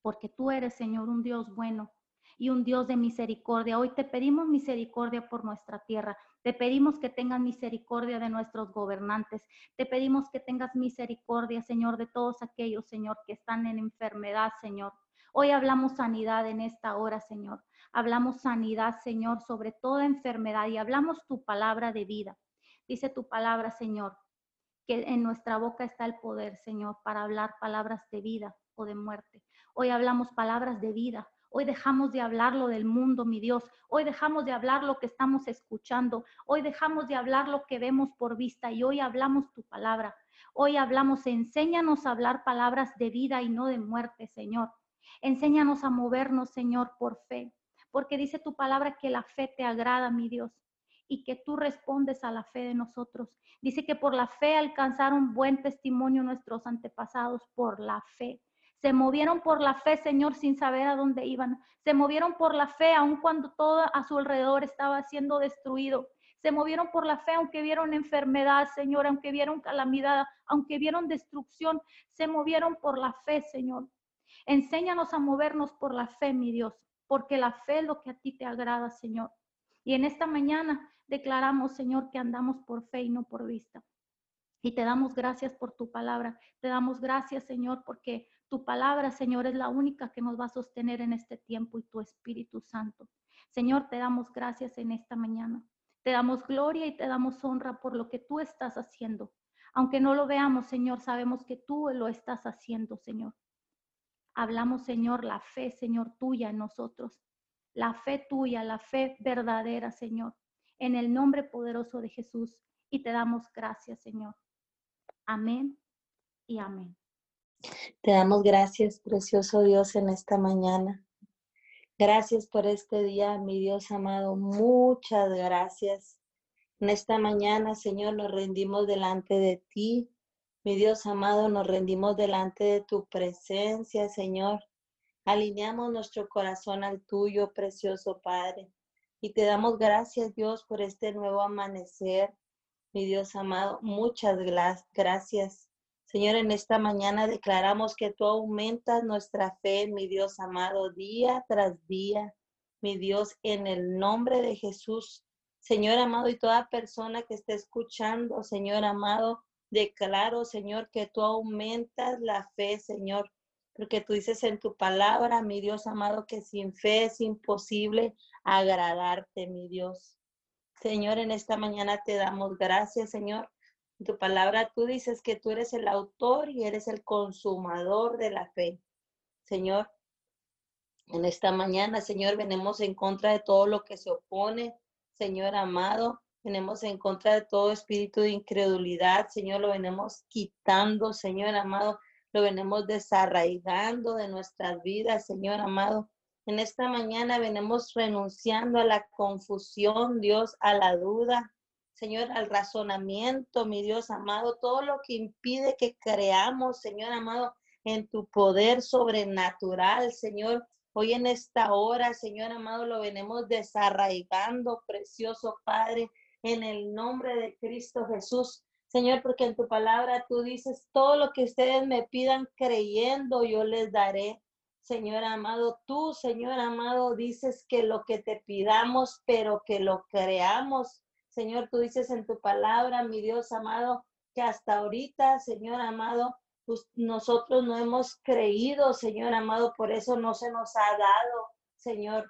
Porque tú eres, Señor, un Dios bueno y un Dios de misericordia. Hoy te pedimos misericordia por nuestra tierra. Te pedimos que tengas misericordia de nuestros gobernantes. Te pedimos que tengas misericordia, Señor, de todos aquellos, Señor, que están en enfermedad, Señor. Hoy hablamos sanidad en esta hora, Señor. Hablamos sanidad, Señor, sobre toda enfermedad y hablamos tu palabra de vida. Dice tu palabra, Señor, que en nuestra boca está el poder, Señor, para hablar palabras de vida o de muerte. Hoy hablamos palabras de vida. Hoy dejamos de hablar lo del mundo, mi Dios. Hoy dejamos de hablar lo que estamos escuchando. Hoy dejamos de hablar lo que vemos por vista y hoy hablamos tu palabra. Hoy hablamos, enséñanos a hablar palabras de vida y no de muerte, Señor. Enséñanos a movernos, Señor, por fe porque dice tu palabra que la fe te agrada, mi Dios, y que tú respondes a la fe de nosotros. Dice que por la fe alcanzaron buen testimonio nuestros antepasados, por la fe. Se movieron por la fe, Señor, sin saber a dónde iban. Se movieron por la fe, aun cuando todo a su alrededor estaba siendo destruido. Se movieron por la fe, aunque vieron enfermedad, Señor, aunque vieron calamidad, aunque vieron destrucción. Se movieron por la fe, Señor. Enséñanos a movernos por la fe, mi Dios porque la fe es lo que a ti te agrada, Señor. Y en esta mañana declaramos, Señor, que andamos por fe y no por vista. Y te damos gracias por tu palabra. Te damos gracias, Señor, porque tu palabra, Señor, es la única que nos va a sostener en este tiempo y tu Espíritu Santo. Señor, te damos gracias en esta mañana. Te damos gloria y te damos honra por lo que tú estás haciendo. Aunque no lo veamos, Señor, sabemos que tú lo estás haciendo, Señor. Hablamos, Señor, la fe, Señor, tuya en nosotros. La fe tuya, la fe verdadera, Señor. En el nombre poderoso de Jesús. Y te damos gracias, Señor. Amén y amén. Te damos gracias, precioso Dios, en esta mañana. Gracias por este día, mi Dios amado. Muchas gracias. En esta mañana, Señor, nos rendimos delante de ti mi Dios amado, nos rendimos delante de tu presencia, Señor. Alineamos nuestro corazón al tuyo, precioso Padre. Y te damos gracias, Dios, por este nuevo amanecer. Mi Dios amado, muchas gracias. Señor, en esta mañana declaramos que tú aumentas nuestra fe, mi Dios amado, día tras día. Mi Dios, en el nombre de Jesús. Señor amado, y toda persona que esté escuchando, Señor amado, declaro, Señor, que tú aumentas la fe, Señor porque tú dices en tu palabra, mi Dios amado, que sin fe es imposible agradarte, mi Dios. Señor, en esta mañana te damos gracias, Señor. Tu palabra tú dices que tú eres el autor y eres el consumador de la fe. Señor, en esta mañana, Señor, venimos en contra de todo lo que se opone, Señor amado. Venimos en contra de todo espíritu de incredulidad, Señor, lo venimos quitando, Señor amado lo venimos desarraigando de nuestras vidas, Señor amado. En esta mañana venimos renunciando a la confusión, Dios, a la duda, Señor, al razonamiento, mi Dios amado, todo lo que impide que creamos, Señor amado, en tu poder sobrenatural, Señor. Hoy en esta hora, Señor amado, lo venimos desarraigando, precioso Padre, en el nombre de Cristo Jesús. Señor, porque en tu palabra tú dices, todo lo que ustedes me pidan creyendo, yo les daré. Señor amado, tú, Señor amado, dices que lo que te pidamos, pero que lo creamos. Señor, tú dices en tu palabra, mi Dios amado, que hasta ahorita, Señor amado, pues nosotros no hemos creído, Señor amado, por eso no se nos ha dado, Señor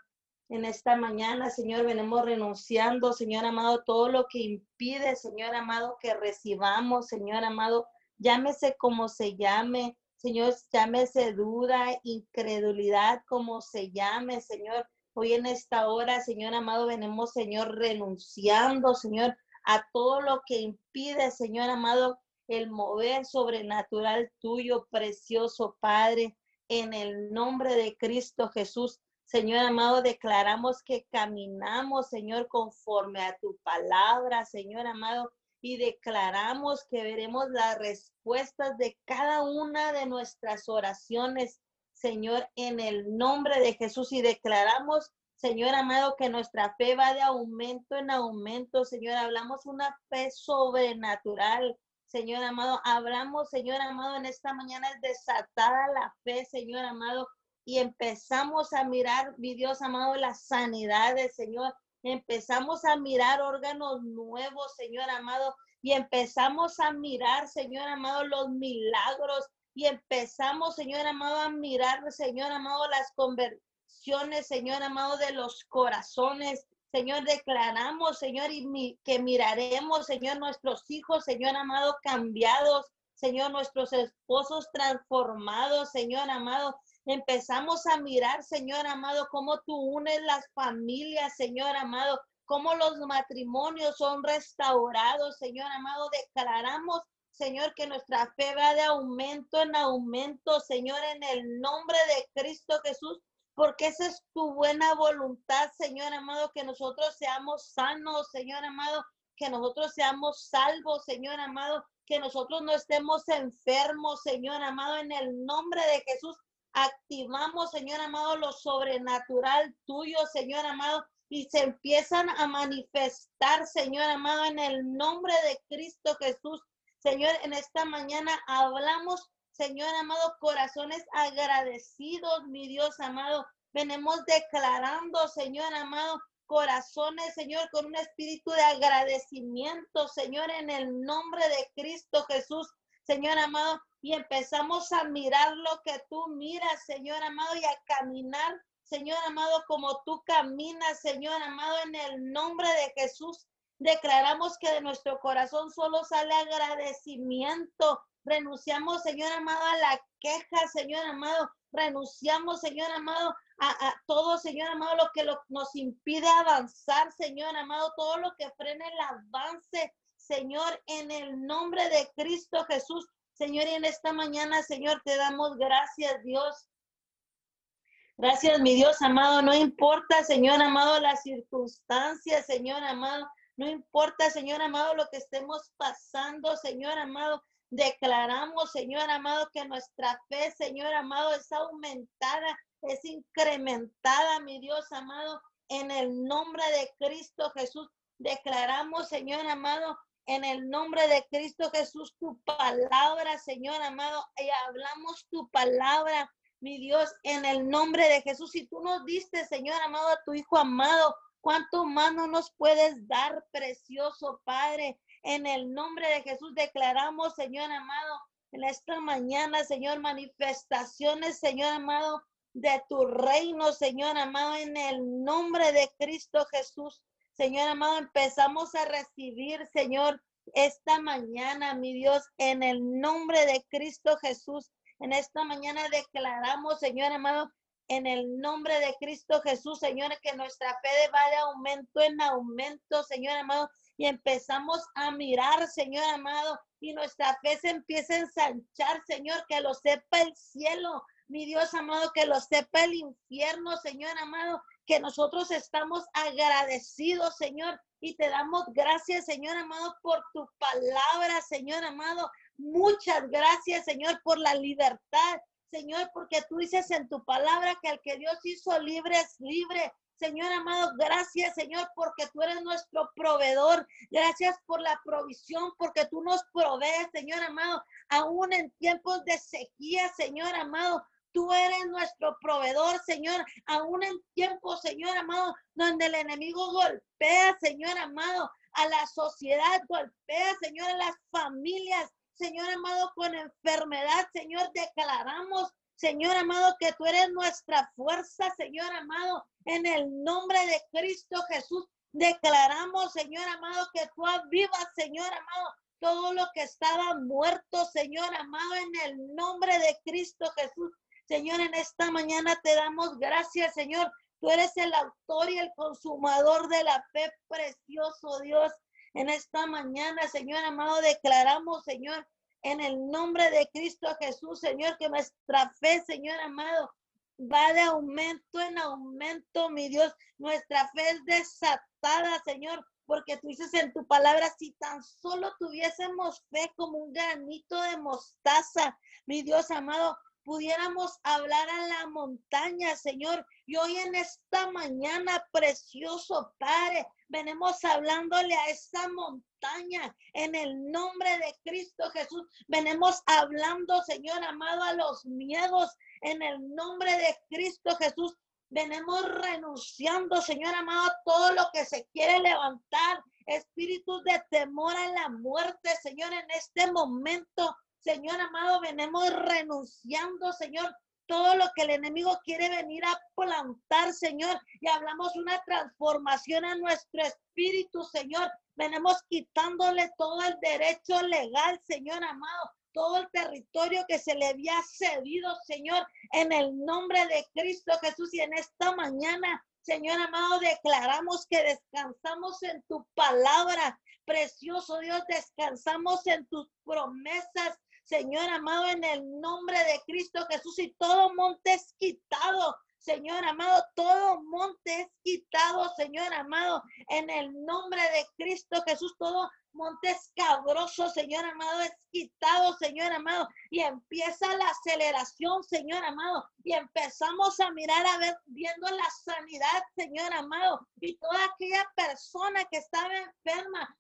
en esta mañana, Señor, venimos renunciando, Señor amado, todo lo que impide, Señor amado, que recibamos, Señor amado, llámese como se llame, Señor, llámese duda, incredulidad, como se llame, Señor. Hoy en esta hora, Señor amado, venimos, Señor, renunciando, Señor, a todo lo que impide, Señor amado, el mover sobrenatural tuyo, precioso Padre, en el nombre de Cristo Jesús. Señor amado, declaramos que caminamos, Señor, conforme a tu palabra, Señor amado, y declaramos que veremos las respuestas de cada una de nuestras oraciones, Señor, en el nombre de Jesús. Y declaramos, Señor amado, que nuestra fe va de aumento en aumento, Señor. Hablamos una fe sobrenatural. Señor amado, hablamos, Señor amado, en esta mañana es desatada la fe, Señor amado, y empezamos a mirar, mi Dios amado, las sanidades, Señor. Empezamos a mirar órganos nuevos, Señor amado, y empezamos a mirar, Señor amado, los milagros. Y empezamos, Señor amado, a mirar, Señor amado, las conversiones, Señor amado, de los corazones. Señor, declaramos, Señor, y que miraremos, Señor, nuestros hijos, Señor amado, cambiados. Señor, nuestros esposos transformados, Señor amado, Empezamos a mirar, Señor amado, cómo tú unes las familias, Señor amado, cómo los matrimonios son restaurados, Señor amado. Declaramos, Señor, que nuestra fe va de aumento en aumento, Señor, en el nombre de Cristo Jesús, porque esa es tu buena voluntad, Señor amado, que nosotros seamos sanos, Señor amado, que nosotros seamos salvos, Señor amado, que nosotros no estemos enfermos, Señor amado, en el nombre de Jesús activamos, Señor amado, lo sobrenatural tuyo, Señor amado, y se empiezan a manifestar, Señor amado, en el nombre de Cristo Jesús. Señor, en esta mañana hablamos, Señor amado, corazones agradecidos, mi Dios amado. Venimos declarando, Señor amado, corazones, Señor, con un espíritu de agradecimiento, Señor, en el nombre de Cristo Jesús. Señor amado, y empezamos a mirar lo que tú miras, Señor amado, y a caminar, Señor amado, como tú caminas, Señor amado, en el nombre de Jesús. Declaramos que de nuestro corazón solo sale agradecimiento. Renunciamos, Señor amado, a la queja, Señor amado. Renunciamos, Señor amado, a, todo, Señor amado, lo que nos impide avanzar, Señor amado, todo lo que frene el avance, Señor, en el nombre de Cristo Jesús. Señor, y en esta mañana, Señor, te damos gracias, Dios. Gracias, mi Dios amado. No importa, Señor amado, las circunstancias, Señor amado. No importa, Señor amado, lo que estemos pasando, Señor amado. Declaramos, Señor amado, que nuestra fe, Señor amado, es aumentada es incrementada, mi Dios amado, en el nombre de Cristo Jesús. Declaramos, Señor amado, en el nombre de Cristo Jesús, tu palabra, Señor amado, y hablamos tu palabra, mi Dios, en el nombre de Jesús. Si tú nos diste, Señor amado, a tu Hijo amado, ¿cuánto más no nos puedes dar, precioso Padre? En el nombre de Jesús declaramos, Señor amado, en esta mañana, Señor, manifestaciones, Señor amado, de tu reino, Señor amado, en el nombre de Cristo Jesús. Señor amado, empezamos a recibir, Señor, esta mañana, mi Dios, en el nombre de Cristo Jesús. En esta mañana declaramos, Señor amado, en el nombre de Cristo Jesús, Señor, que nuestra fe va de aumento en aumento, Señor amado, y empezamos a mirar, Señor amado, y nuestra fe se empieza a ensanchar, Señor, que lo sepa el cielo, mi Dios amado, que lo sepa el infierno, Señor amado, que nosotros estamos agradecidos, Señor, y te damos gracias, Señor amado, por tu palabra, Señor amado. Muchas gracias, Señor, por la libertad, Señor, porque tú dices en tu palabra que el que Dios hizo libre es libre. Señor amado, gracias, Señor, porque tú eres nuestro proveedor. Gracias por la provisión, porque tú nos provees, Señor amado, aún en tiempos de sequía, Señor amado. Tú eres nuestro proveedor, Señor, aún en tiempos, Señor amado, donde el enemigo golpea, Señor amado, a la sociedad, golpea, Señor, a las familias, Señor amado, con enfermedad, Señor, declaramos, Señor amado, que tú eres nuestra fuerza, Señor amado, en el nombre de Cristo Jesús. Declaramos, Señor amado, que tú avivas, Señor amado, todo lo que estaba muerto, Señor amado, en el nombre de Cristo Jesús. Señor, en esta mañana te damos gracias, Señor. Tú eres el autor y el consumador de la fe, precioso Dios. En esta mañana, Señor amado, declaramos, Señor, en el nombre de Cristo Jesús, Señor, que nuestra fe, Señor amado, va de aumento en aumento, mi Dios. Nuestra fe es desatada, Señor, porque tú dices en tu palabra, si tan solo tuviésemos fe como un granito de mostaza, mi Dios amado, pudiéramos hablar a la montaña, Señor. Y hoy en esta mañana, precioso Padre, venimos hablándole a esa montaña en el nombre de Cristo Jesús. Venimos hablando, Señor amado, a los miedos en el nombre de Cristo Jesús. Venimos renunciando, Señor amado, a todo lo que se quiere levantar. Espíritus de temor a la muerte, Señor, en este momento Señor amado, venimos renunciando, Señor, todo lo que el enemigo quiere venir a plantar, Señor, y hablamos una transformación a nuestro espíritu, Señor. Venimos quitándole todo el derecho legal, Señor amado, todo el territorio que se le había cedido, Señor, en el nombre de Cristo Jesús. Y en esta mañana, Señor amado, declaramos que descansamos en tu palabra. Precioso Dios, descansamos en tus promesas, Señor amado, en el nombre de Cristo Jesús y todo monte es quitado. Señor amado, todo monte es quitado, Señor amado, en el nombre de Cristo Jesús, todo monte escabroso, Señor amado, es quitado, Señor amado, y empieza la aceleración, Señor amado, y empezamos a mirar a ver, viendo la sanidad, Señor amado, y toda aquella persona que estaba enferma,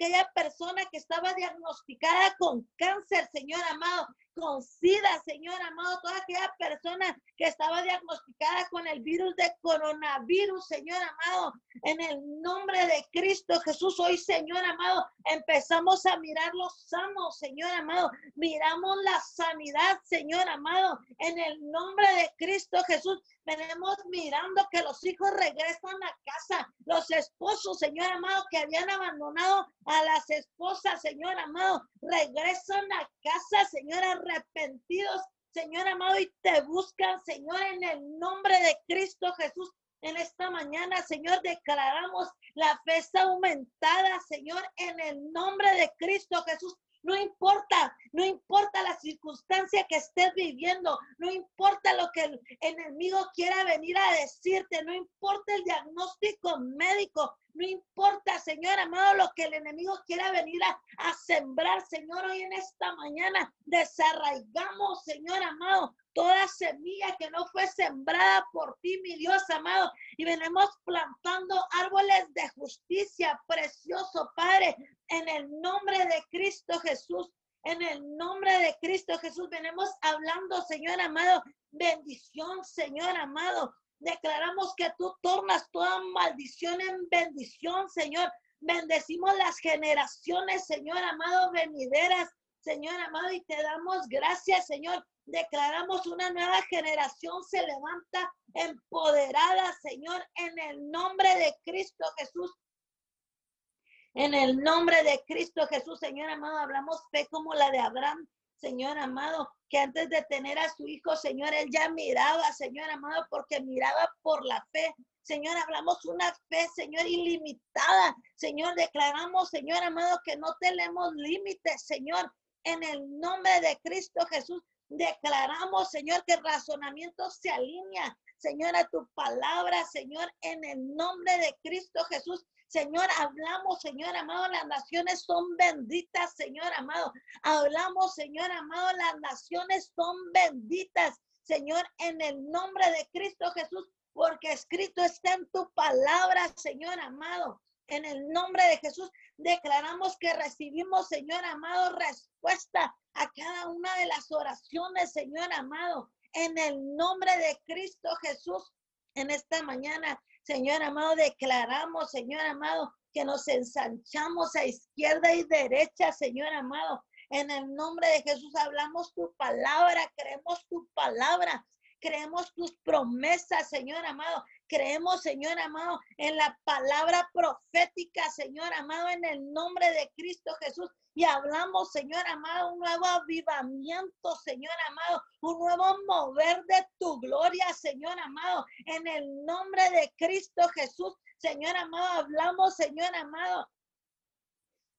aquella persona que estaba diagnosticada con cáncer, Señor amado, con SIDA, Señor amado, toda aquella persona que estaba diagnosticada con el virus de coronavirus, Señor amado, en el nombre de Cristo Jesús, hoy, Señor amado, empezamos a mirar los sanos, Señor amado, miramos la sanidad, Señor amado, en el nombre de Cristo Jesús, venimos mirando que los hijos regresan a casa, los esposos, Señor amado, que habían abandonado a las esposas, Señor amado, regresan a casa, Señor, arrepentidos, Señor amado, y te buscan, Señor, en el nombre de Cristo Jesús. En esta mañana, Señor, declaramos la fe aumentada, Señor, en el nombre de Cristo Jesús. No importa, no importa la circunstancia que estés viviendo, no importa lo que el enemigo quiera venir a decirte, no importa el diagnóstico médico, no importa, Señor amado, lo que el enemigo quiera venir a, a sembrar, Señor, hoy en esta mañana desarraigamos, Señor amado, toda semilla que no fue sembrada por ti, mi Dios amado, y venimos plantando árboles de justicia, precioso Padre, en el nombre de Cristo Jesús. En el nombre de Cristo Jesús venimos hablando, Señor amado, bendición, Señor amado. Declaramos que tú tornas toda maldición en bendición, Señor. Bendecimos las generaciones, Señor amado, venideras, Señor amado, y te damos gracias, Señor. Declaramos una nueva generación se levanta empoderada, Señor, en el nombre de Cristo Jesús. En el nombre de Cristo Jesús, Señor amado, hablamos fe como la de Abraham, Señor amado, que antes de tener a su hijo, Señor, él ya miraba, Señor amado, porque miraba por la fe. Señor, hablamos una fe, Señor, ilimitada. Señor, declaramos, Señor amado, que no tenemos límites, Señor. En el nombre de Cristo Jesús, declaramos, Señor, que el razonamiento se alinea, Señor, a tu palabra, Señor, en el nombre de Cristo Jesús. Señor, hablamos, Señor amado, las naciones son benditas, Señor amado. Hablamos, Señor amado, las naciones son benditas, Señor, en el nombre de Cristo Jesús, porque escrito está en tu palabra, Señor amado. En el nombre de Jesús declaramos que recibimos, Señor amado, respuesta a cada una de las oraciones, Señor amado. En el nombre de Cristo Jesús, en esta mañana Señor amado, declaramos, Señor amado, que nos ensanchamos a izquierda y derecha, Señor amado. En el nombre de Jesús hablamos tu palabra, creemos tu palabra, creemos tus promesas, Señor amado. Creemos, Señor amado, en la palabra profética, Señor amado, en el nombre de Cristo Jesús. Y hablamos, Señor amado, un nuevo avivamiento, Señor amado, un nuevo mover de tu gloria, Señor amado, en el nombre de Cristo Jesús. Señor amado, hablamos, Señor amado,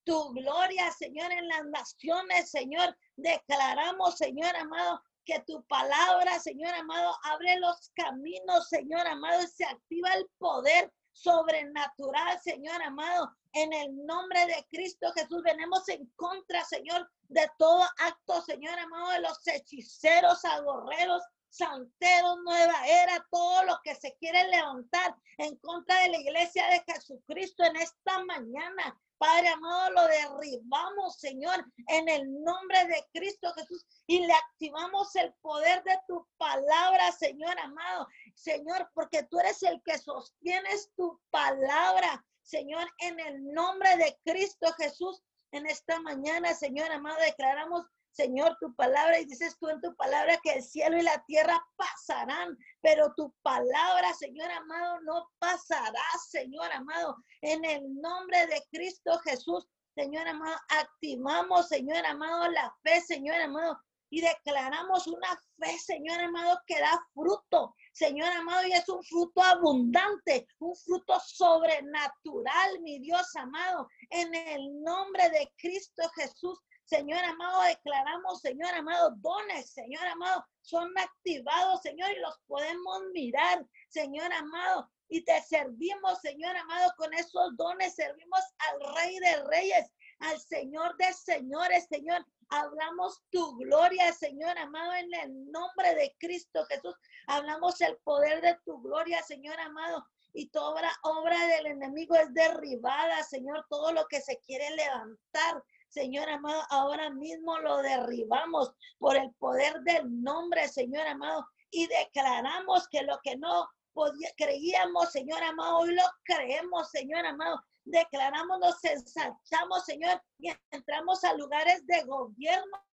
tu gloria, Señor, en las naciones, Señor. Declaramos, Señor amado, que tu palabra, Señor amado, abre los caminos, Señor amado, y se activa el poder sobrenatural, Señor amado. En el nombre de Cristo Jesús venimos en contra, Señor, de todo acto, Señor amado, de los hechiceros, agorreros, santeros, nueva era, todo lo que se quiere levantar en contra de la iglesia de Jesucristo en esta mañana. Padre amado, lo derribamos, Señor, en el nombre de Cristo Jesús y le activamos el poder de tu palabra, Señor amado. Señor, porque tú eres el que sostienes tu palabra, Señor, en el nombre de Cristo Jesús. En esta mañana, Señor amado, declaramos Señor, tu palabra, y dices tú en tu palabra que el cielo y la tierra pasarán, pero tu palabra, Señor amado, no pasará, Señor amado, en el nombre de Cristo Jesús. Señor amado, activamos, Señor amado, la fe, Señor amado, y declaramos una fe, Señor amado, que da fruto, Señor amado, y es un fruto abundante, un fruto sobrenatural, mi Dios amado, en el nombre de Cristo Jesús. Señor amado, declaramos, Señor amado, dones, Señor amado, son activados, Señor, y los podemos mirar, Señor amado, y te servimos, Señor amado, con esos dones, servimos al Rey de Reyes, al Señor de Señores, Señor. Hablamos tu gloria, Señor amado, en el nombre de Cristo Jesús. Hablamos el poder de tu gloria, Señor amado. Y toda obra del enemigo es derribada, Señor. Todo lo que se quiere levantar, Señor amado, ahora mismo lo derribamos por el poder del nombre, Señor amado, y declaramos que lo que no podía, creíamos, Señor amado, hoy lo creemos, Señor amado. Declaramos, nos ensanchamos, Señor, y entramos a lugares de gobierno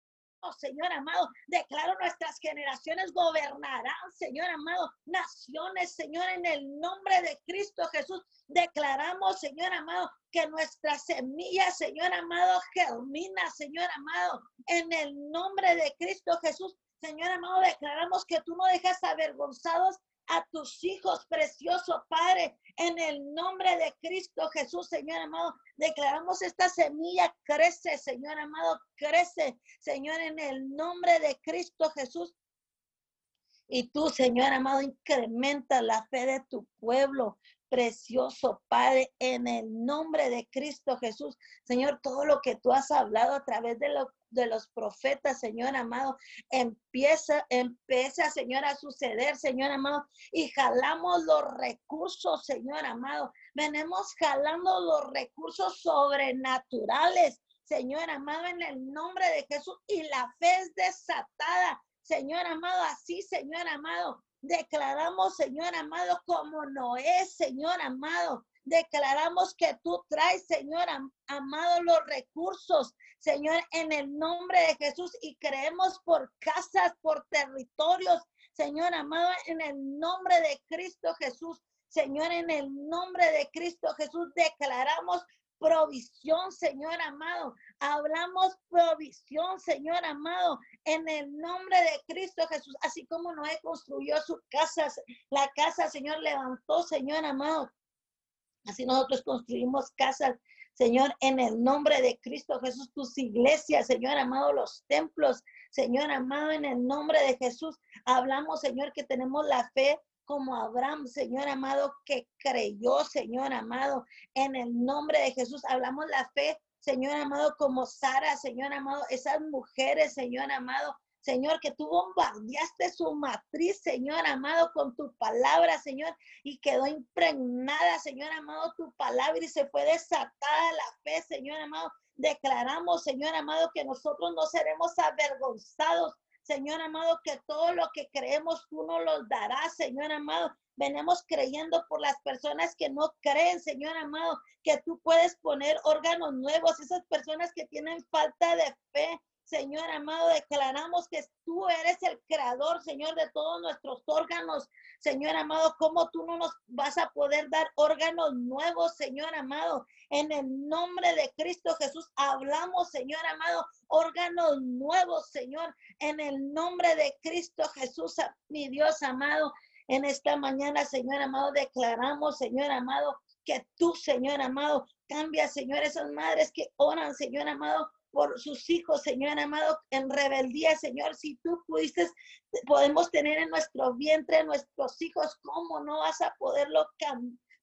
Señor amado. Declaro nuestras generaciones gobernarán, Señor amado, naciones, Señor, en el nombre de Cristo Jesús. Declaramos, Señor amado, que nuestra semilla, Señor amado, germina, Señor amado, en el nombre de Cristo Jesús. Señor amado, declaramos que tú no dejas avergonzados a tus hijos, precioso Padre, en el nombre de Cristo Jesús, Señor amado. Declaramos esta semilla, crece, Señor amado, crece, Señor, en el nombre de Cristo Jesús. Y tú, Señor amado, incrementa la fe de tu pueblo, precioso Padre, en el nombre de Cristo Jesús. Señor, todo lo que tú has hablado a través de, los profetas, Señor amado, empieza, empieza, Señor, a suceder, Señor amado, y jalamos los recursos, Señor amado. Venimos jalando los recursos sobrenaturales, Señor amado, en el nombre de Jesús, y la fe es desatada. Señor amado, así, Señor amado, Declaramos, Señor amado, como no es, Señor amado. Declaramos que tú traes, Señor amado, los recursos, Señor, en el nombre de Jesús y creemos por casas, por territorios, Señor amado, en el nombre de Cristo Jesús. Señor, en el nombre de Cristo Jesús declaramos provisión, Señor amado. Hablamos provisión, Señor amado, en el nombre de Cristo Jesús. Así como Noé construyó su casa, la casa, Señor, levantó, Señor amado. Así nosotros construimos casas, Señor, en el nombre de Cristo Jesús, tus iglesias, Señor amado, los templos, Señor amado, en el nombre de Jesús. Hablamos, Señor, que tenemos la fe como Abraham, Señor amado, que creyó, Señor amado, en el nombre de Jesús. Hablamos la fe, Señor amado, como Sara, Señor amado, esas mujeres, Señor amado, Señor, que tú bombardeaste su matriz, Señor amado, con tu palabra, Señor, y quedó impregnada, Señor amado, tu palabra y se fue desatada la fe, Señor amado. Declaramos, Señor amado, que nosotros no seremos avergonzados, Señor amado, que todo lo que creemos tú nos lo darás, Señor amado. Venimos creyendo por las personas que no creen, Señor amado, que tú puedes poner órganos nuevos, esas personas que tienen falta de fe, Señor amado, declaramos que tú eres el creador, Señor, de todos nuestros órganos. Señor amado, ¿cómo tú no nos vas a poder dar órganos nuevos, Señor amado? En el nombre de Cristo Jesús hablamos, Señor amado, órganos nuevos, Señor. En el nombre de Cristo Jesús, mi Dios amado. En esta mañana, Señor amado, declaramos, Señor amado, que tú, Señor amado, cambia, Señor, esas madres que oran, Señor amado, por sus hijos, Señor amado, en rebeldía, Señor. Si tú pudiste, podemos tener en nuestro vientre nuestros hijos, ¿cómo no vas a poderlo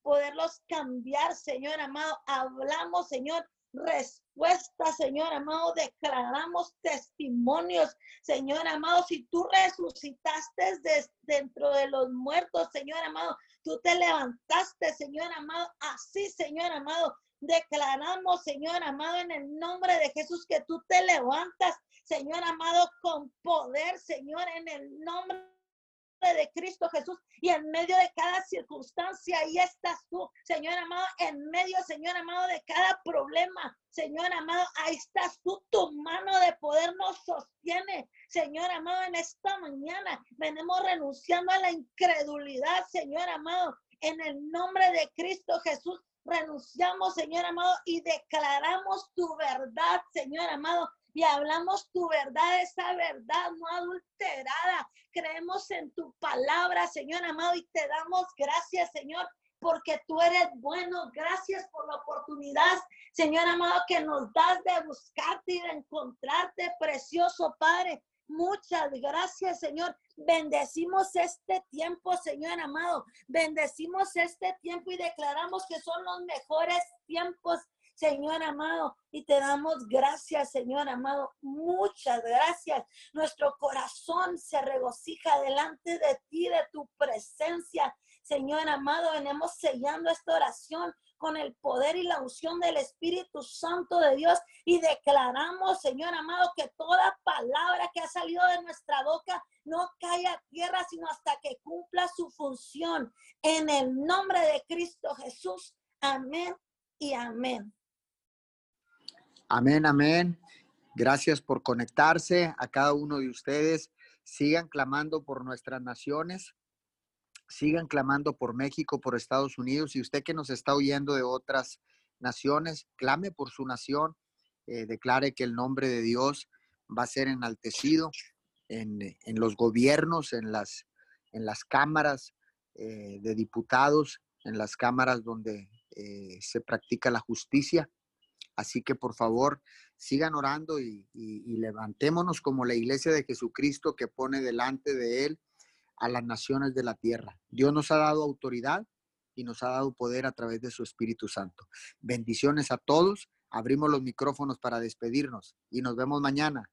poderlos cambiar, Señor amado? Hablamos, Señor, respuesta, Señor amado. Declaramos testimonios, Señor amado. Si tú resucitaste dentro de los muertos, Señor amado, tú te levantaste, Señor amado. Así, Señor amado, Declaramos, Señor amado, en el nombre de Jesús, que tú te levantas, Señor amado, con poder, Señor, en el nombre de Cristo Jesús y en medio de cada circunstancia, ahí estás tú, Señor amado, en medio, Señor amado, de cada problema, Señor amado, ahí estás tú, tu mano de poder nos sostiene, Señor amado, en esta mañana venimos renunciando a la incredulidad, Señor amado, en el nombre de Cristo Jesús, renunciamos, Señor amado, y declaramos tu verdad, Señor amado, y hablamos tu verdad, esa verdad no adulterada. Creemos en tu palabra, Señor amado, y te damos gracias, Señor, porque tú eres bueno. Gracias por la oportunidad, Señor amado, que nos das de buscarte y de encontrarte, precioso Padre. Muchas gracias, Señor. Bendecimos este tiempo, Señor amado. Bendecimos este tiempo y declaramos que son los mejores tiempos, Señor amado. Y te damos gracias, Señor amado. Muchas gracias. Nuestro corazón se regocija delante de ti, de tu presencia. Señor amado, venimos sellando esta oración con el poder y la unción del Espíritu Santo de Dios y declaramos, Señor amado, que toda palabra que ha salido de nuestra boca no caiga a tierra, sino hasta que cumpla su función. En el nombre de Cristo Jesús. Amén y amén. Amén, amén. Gracias por conectarse a cada uno de ustedes. Sigan clamando por nuestras naciones sigan clamando por México, por Estados Unidos. Y usted que nos está oyendo de otras naciones, clame por su nación, eh, declare que el nombre de Dios va a ser enaltecido en, los gobiernos, en las, en las cámaras, eh, de diputados, en las cámaras donde eh, se practica la justicia. Así que por favor, sigan orando y, levantémonos como la iglesia de Jesucristo que pone delante de Él a las naciones de la tierra. Dios nos ha dado autoridad y nos ha dado poder a través de su Espíritu Santo. Bendiciones a todos. Abrimos los micrófonos para despedirnos y nos vemos mañana